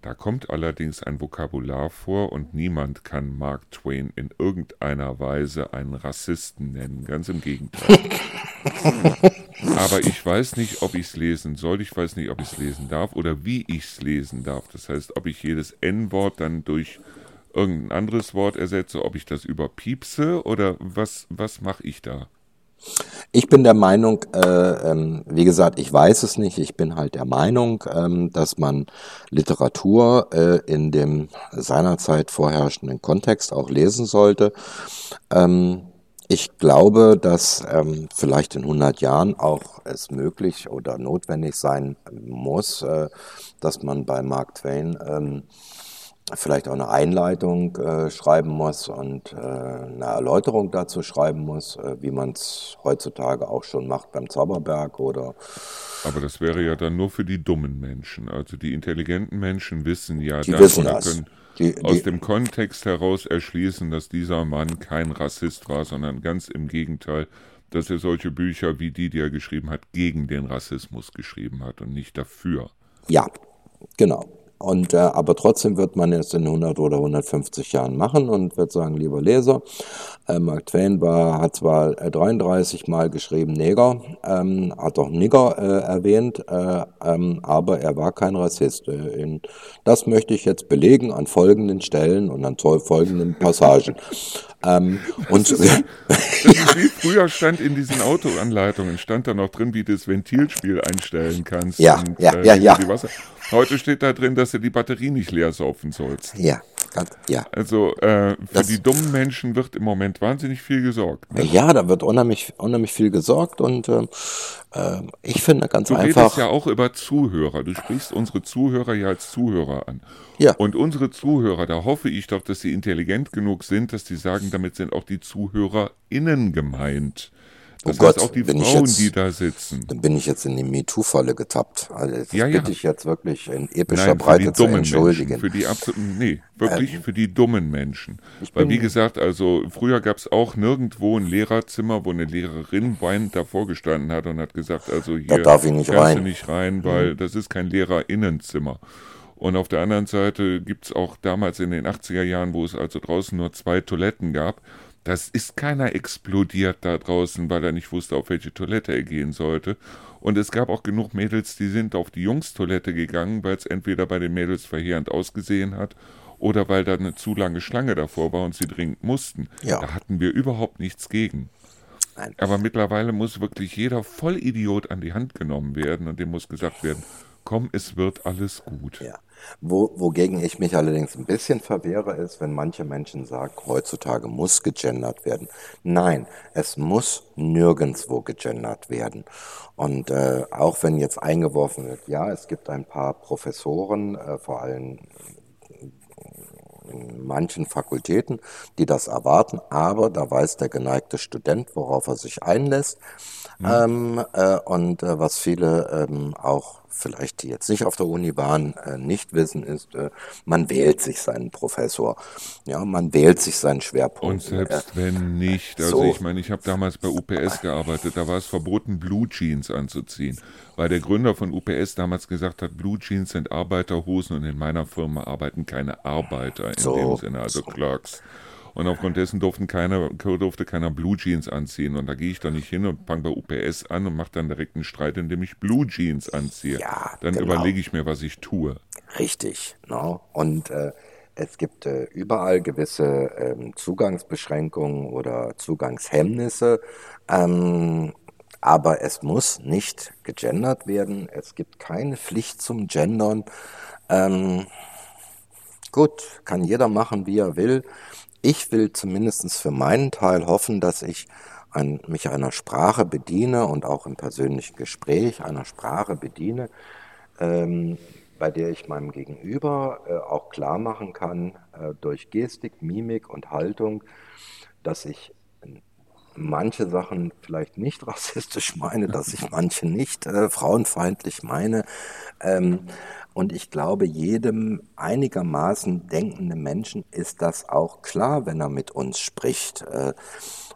Da kommt allerdings ein Vokabular vor und niemand kann Mark Twain in irgendeiner Weise einen Rassisten nennen, ganz im Gegenteil. Aber ich weiß nicht, ob ich es lesen soll, ich weiß nicht, ob ich es lesen darf oder wie ich es lesen darf. Das heißt, ob ich jedes N-Wort dann durch irgendein anderes Wort ersetze, ob ich das überpiepse oder was, was mache ich da? Ich bin der Meinung, äh, ähm, wie gesagt, ich weiß es nicht, ich bin halt der Meinung, ähm, dass man Literatur äh, in dem seinerzeit vorherrschenden Kontext auch lesen sollte. Ähm, ich glaube, dass ähm, vielleicht in 100 Jahren auch es möglich oder notwendig sein muss, äh, dass man bei Mark Twain ähm, vielleicht auch eine Einleitung äh, schreiben muss und äh, eine Erläuterung dazu schreiben muss, äh, wie man es heutzutage auch schon macht beim Zauberberg oder. Aber das wäre ja dann nur für die dummen Menschen. Also die intelligenten Menschen wissen ja die das wissen oder das. können die, die, aus dem Kontext heraus erschließen, dass dieser Mann kein Rassist war, sondern ganz im Gegenteil, dass er solche Bücher wie die, die er geschrieben hat, gegen den Rassismus geschrieben hat und nicht dafür. Ja, genau. Und, äh, aber trotzdem wird man es in 100 oder 150 Jahren machen und wird sagen, lieber Leser, äh, Mark Twain war, hat zwar 33 äh, Mal geschrieben Neger, ähm, hat auch Nigger äh, erwähnt, äh, ähm, aber er war kein Rassist. Äh, in, das möchte ich jetzt belegen an folgenden Stellen und an folgenden Passagen. Ähm, und ist, wie früher stand in diesen Autoanleitungen, stand da noch drin, wie du das Ventilspiel einstellen kannst. Ja, und, ja, ja, ja. Heute steht da drin, dass du die Batterie nicht leer saufen sollst. Ja, ja. Also äh, für das, die dummen Menschen wird im Moment wahnsinnig viel gesorgt. Ne? Ja, da wird unheimlich, unheimlich viel gesorgt und äh, äh ich finde ganz du einfach. Du redest ja auch über Zuhörer. Du sprichst unsere Zuhörer ja als Zuhörer an. Ja. Und unsere Zuhörer, da hoffe ich doch, dass sie intelligent genug sind, dass sie sagen, damit sind auch die ZuhörerInnen gemeint. Das oh heißt Gott, auch die Frauen, jetzt, die da sitzen. Dann bin ich jetzt in die MeToo-Falle getappt. Also das ja, bitte ja. ich jetzt wirklich in epischer Nein, Breite zu entschuldigen. Menschen, für die absoluten, nee, wirklich ähm, für die dummen Menschen. Weil wie gesagt, also früher gab es auch nirgendwo ein Lehrerzimmer, wo eine Lehrerin weinend davor gestanden hat und hat gesagt, also hier da darf ich nicht rein. nicht rein, weil mhm. das ist kein Lehrerinnenzimmer. Und auf der anderen Seite gibt es auch damals in den 80er Jahren, wo es also draußen nur zwei Toiletten gab, das ist keiner explodiert da draußen, weil er nicht wusste, auf welche Toilette er gehen sollte. Und es gab auch genug Mädels, die sind auf die Jungstoilette gegangen, weil es entweder bei den Mädels verheerend ausgesehen hat oder weil da eine zu lange Schlange davor war und sie dringend mussten. Ja. Da hatten wir überhaupt nichts gegen. Nein. Aber mittlerweile muss wirklich jeder Vollidiot an die Hand genommen werden und dem muss gesagt werden, komm, es wird alles gut. Ja. Wo, wogegen ich mich allerdings ein bisschen verwehre, ist, wenn manche Menschen sagen, heutzutage muss gegendert werden. Nein, es muss nirgendwo gegendert werden. Und äh, auch wenn jetzt eingeworfen wird, ja, es gibt ein paar Professoren, äh, vor allem in manchen Fakultäten, die das erwarten, aber da weiß der geneigte Student, worauf er sich einlässt. Mhm. Ähm, äh, und äh, was viele ähm, auch vielleicht die jetzt nicht auf der Uni waren, äh, nicht wissen, ist, äh, man wählt sich seinen Professor. Ja, man wählt sich seinen Schwerpunkt. Und selbst äh, wenn nicht, also so. ich meine, ich habe damals bei UPS gearbeitet, da war es verboten, Blue Jeans anzuziehen, weil der Gründer von UPS damals gesagt hat, Blue Jeans sind Arbeiterhosen und in meiner Firma arbeiten keine Arbeiter in so, dem Sinne, also so. Clerks. Und aufgrund dessen durften keiner, durfte keiner Blue Jeans anziehen. Und da gehe ich doch nicht hin und fange bei UPS an und mache dann direkt einen Streit, indem ich Blue Jeans anziehe. Ja, dann genau. überlege ich mir, was ich tue. Richtig. No? Und äh, es gibt äh, überall gewisse ähm, Zugangsbeschränkungen oder Zugangshemmnisse. Ähm, aber es muss nicht gegendert werden. Es gibt keine Pflicht zum Gendern. Ähm, gut, kann jeder machen, wie er will ich will zumindest für meinen Teil hoffen, dass ich ein, mich einer Sprache bediene und auch im persönlichen Gespräch einer Sprache bediene, ähm, bei der ich meinem Gegenüber äh, auch klar machen kann, äh, durch Gestik, Mimik und Haltung, dass ich manche Sachen vielleicht nicht rassistisch meine, dass ich manche nicht äh, frauenfeindlich meine. Ähm, und ich glaube, jedem einigermaßen denkenden Menschen ist das auch klar, wenn er mit uns spricht. Äh,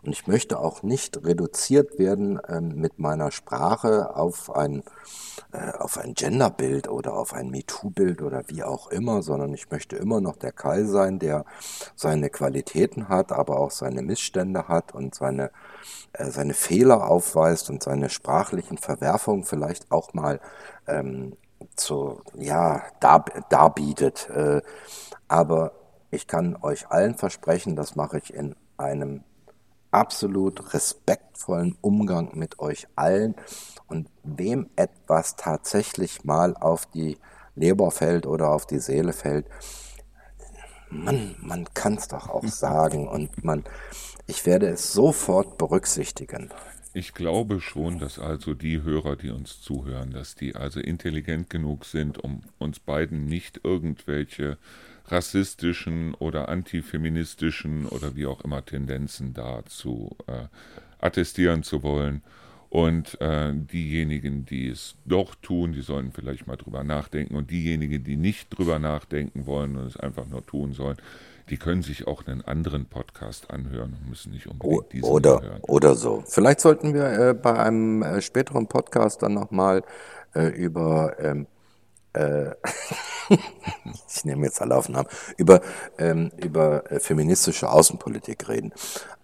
und ich möchte auch nicht reduziert werden ähm, mit meiner Sprache auf ein, äh, auf ein Genderbild oder auf ein MeToo-Bild oder wie auch immer, sondern ich möchte immer noch der Kai sein, der seine Qualitäten hat, aber auch seine Missstände hat und seine, äh, seine Fehler aufweist und seine sprachlichen Verwerfungen vielleicht auch mal ähm, zu, ja, dar, darbietet. Äh, aber ich kann euch allen versprechen, das mache ich in einem absolut respektvollen Umgang mit euch allen. Und wem etwas tatsächlich mal auf die Leber fällt oder auf die Seele fällt, man, man kann es doch auch sagen und man, ich werde es sofort berücksichtigen. Ich glaube schon, dass also die Hörer, die uns zuhören, dass die also intelligent genug sind, um uns beiden nicht irgendwelche rassistischen oder antifeministischen oder wie auch immer Tendenzen dazu äh, attestieren zu wollen. Und äh, diejenigen, die es doch tun, die sollen vielleicht mal drüber nachdenken. Und diejenigen, die nicht drüber nachdenken wollen und es einfach nur tun sollen, die können sich auch einen anderen Podcast anhören und müssen nicht unbedingt diesen oder, hören. Oder so. Vielleicht sollten wir äh, bei einem äh, späteren Podcast dann nochmal äh, über ähm, äh, ich nehme jetzt alle Aufnahmen, über, ähm, über äh, feministische Außenpolitik reden.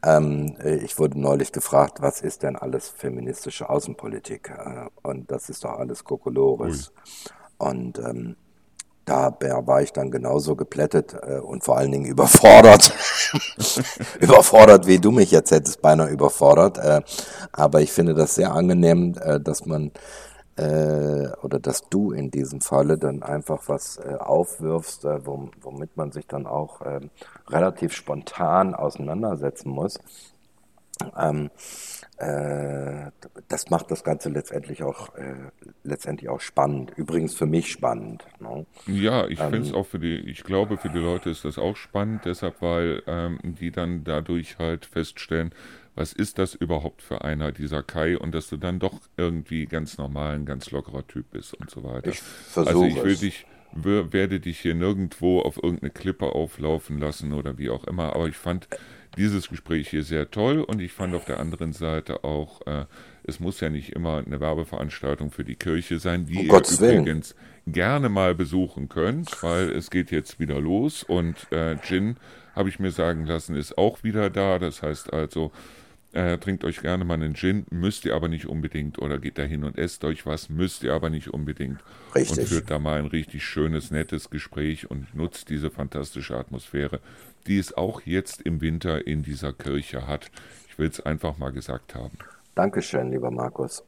Ähm, äh, ich wurde neulich gefragt, was ist denn alles feministische Außenpolitik? Äh, und das ist doch alles Kokolores. Und ähm, da war ich dann genauso geplättet äh, und vor allen Dingen überfordert. überfordert, wie du mich jetzt hättest, beinahe überfordert. Äh, aber ich finde das sehr angenehm, äh, dass man äh, oder dass du in diesem Falle dann einfach was äh, aufwirfst, äh, womit man sich dann auch ähm, relativ spontan auseinandersetzen muss. Ähm, äh, das macht das Ganze letztendlich auch, äh, letztendlich auch spannend. Übrigens für mich spannend. Ne? Ja, ich ähm, finde es auch für die, ich glaube für die Leute ist das auch spannend, deshalb, weil ähm, die dann dadurch halt feststellen, was ist das überhaupt für einer, dieser Kai, und dass du dann doch irgendwie ganz normal, ein ganz lockerer Typ bist und so weiter. Ich also ich will es. dich, werde dich hier nirgendwo auf irgendeine Klippe auflaufen lassen oder wie auch immer, aber ich fand dieses Gespräch hier sehr toll und ich fand auf der anderen Seite auch, äh, es muss ja nicht immer eine Werbeveranstaltung für die Kirche sein, die um ihr Gottes übrigens Willen. gerne mal besuchen könnt, weil es geht jetzt wieder los und äh, Gin, habe ich mir sagen lassen, ist auch wieder da. Das heißt also, äh, trinkt euch gerne mal einen Gin, müsst ihr aber nicht unbedingt. Oder geht da hin und esst euch was, müsst ihr aber nicht unbedingt. Richtig. Und führt da mal ein richtig schönes, nettes Gespräch und nutzt diese fantastische Atmosphäre, die es auch jetzt im Winter in dieser Kirche hat. Ich will es einfach mal gesagt haben. Dankeschön, lieber Markus.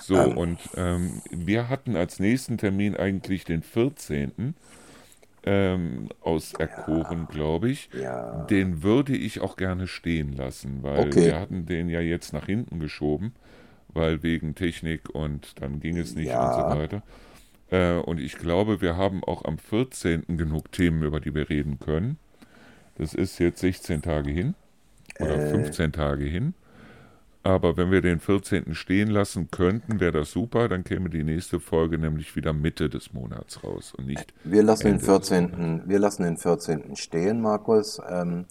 So, ähm. und ähm, wir hatten als nächsten Termin eigentlich den 14 ähm, auserkoren, ja. glaube ich. Ja. Den würde ich auch gerne stehen lassen, weil okay. wir hatten den ja jetzt nach hinten geschoben, weil wegen Technik und dann ging es nicht ja. und so weiter. Äh, und ich glaube, wir haben auch am 14. genug Themen, über die wir reden können. Das ist jetzt 16 Tage hin oder äh. 15 Tage hin. Aber wenn wir den 14. stehen lassen könnten, wäre das super. Dann käme die nächste Folge nämlich wieder Mitte des Monats raus und nicht. Wir lassen, den 14., wir lassen den 14. stehen, Markus. Ähm,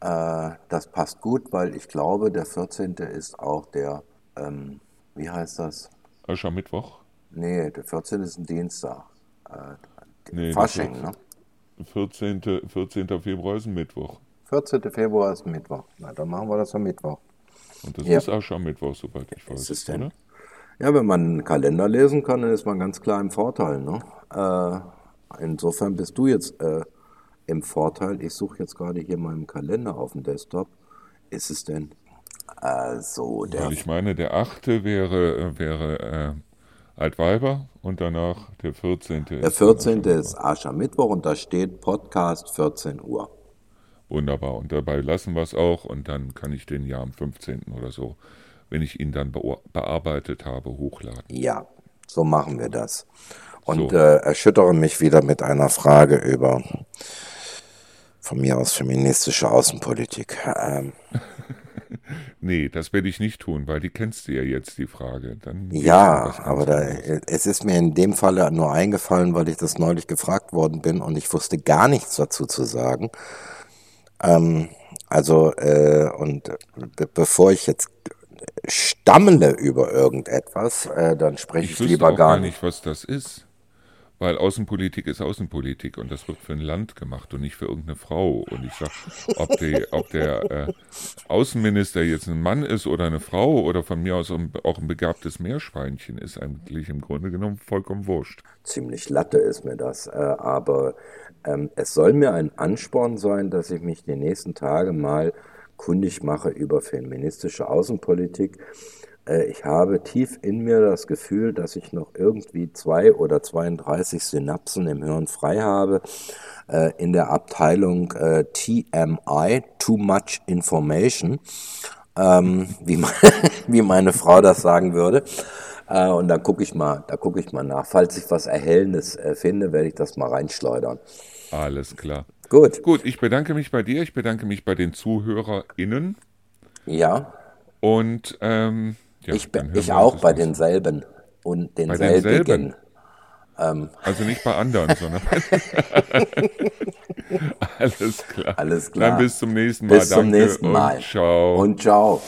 äh, das passt gut, weil ich glaube, der 14. ist auch der, ähm, wie heißt das? Aschermittwoch? Nee, der 14. ist ein Dienstag. Äh, nee, Fasching, ne? 14. 14. Februar ist ein Mittwoch. 14. Februar ist ein Mittwoch. Na, dann machen wir das am Mittwoch. Und das ja. ist Aschermittwoch, soweit ich weiß. Ist es denn? Oder? Ja, wenn man einen Kalender lesen kann, dann ist man ganz klar im Vorteil. Ne? Äh, insofern bist du jetzt äh, im Vorteil. Ich suche jetzt gerade hier meinen Kalender auf dem Desktop. Ist es denn? Also, der. Weil ich meine, der 8. wäre, äh, wäre äh, Altweiber und danach der 14. Der 14. ist Aschermittwoch und da steht Podcast 14 Uhr. Wunderbar. Und dabei lassen wir es auch und dann kann ich den ja am 15. oder so, wenn ich ihn dann bearbeitet habe, hochladen. Ja, so machen wir das. Und so. äh, erschüttere mich wieder mit einer Frage über von mir aus feministische Außenpolitik. Ähm. nee, das werde ich nicht tun, weil die kennst du ja jetzt, die Frage. Dann ja, aber da, es ist mir in dem Falle nur eingefallen, weil ich das neulich gefragt worden bin und ich wusste gar nichts dazu zu sagen. Ähm, also, äh, und be bevor ich jetzt stammle über irgendetwas, äh, dann spreche ich, ich lieber gar nicht. nicht, was das ist. Weil Außenpolitik ist Außenpolitik und das wird für ein Land gemacht und nicht für irgendeine Frau. Und ich sage, ob, ob der äh, Außenminister jetzt ein Mann ist oder eine Frau oder von mir aus auch ein begabtes Meerschweinchen, ist eigentlich im Grunde genommen vollkommen wurscht. Ziemlich Latte ist mir das. Äh, aber ähm, es soll mir ein Ansporn sein, dass ich mich die nächsten Tage mal kundig mache über feministische Außenpolitik. Äh, ich habe tief in mir das Gefühl, dass ich noch irgendwie zwei oder 32 Synapsen im Hirn frei habe äh, in der Abteilung äh, TMI, Too Much Information, ähm, wie, meine, wie meine Frau das sagen würde. Äh, und da gucke ich mal, da gucke ich mal nach. Falls ich was Erhellendes äh, finde, werde ich das mal reinschleudern. Alles klar. Gut. Gut, ich bedanke mich bei dir, ich bedanke mich bei den ZuhörerInnen. Ja. Und ähm, ja, ich, ich auch bei denselben und denselbigen. Bei denselben. Ähm. Also nicht bei anderen, sondern Alles klar. Alles klar. Dann bis zum nächsten Mal. Bis zum Danke nächsten Mal. Und ciao. Und ciao.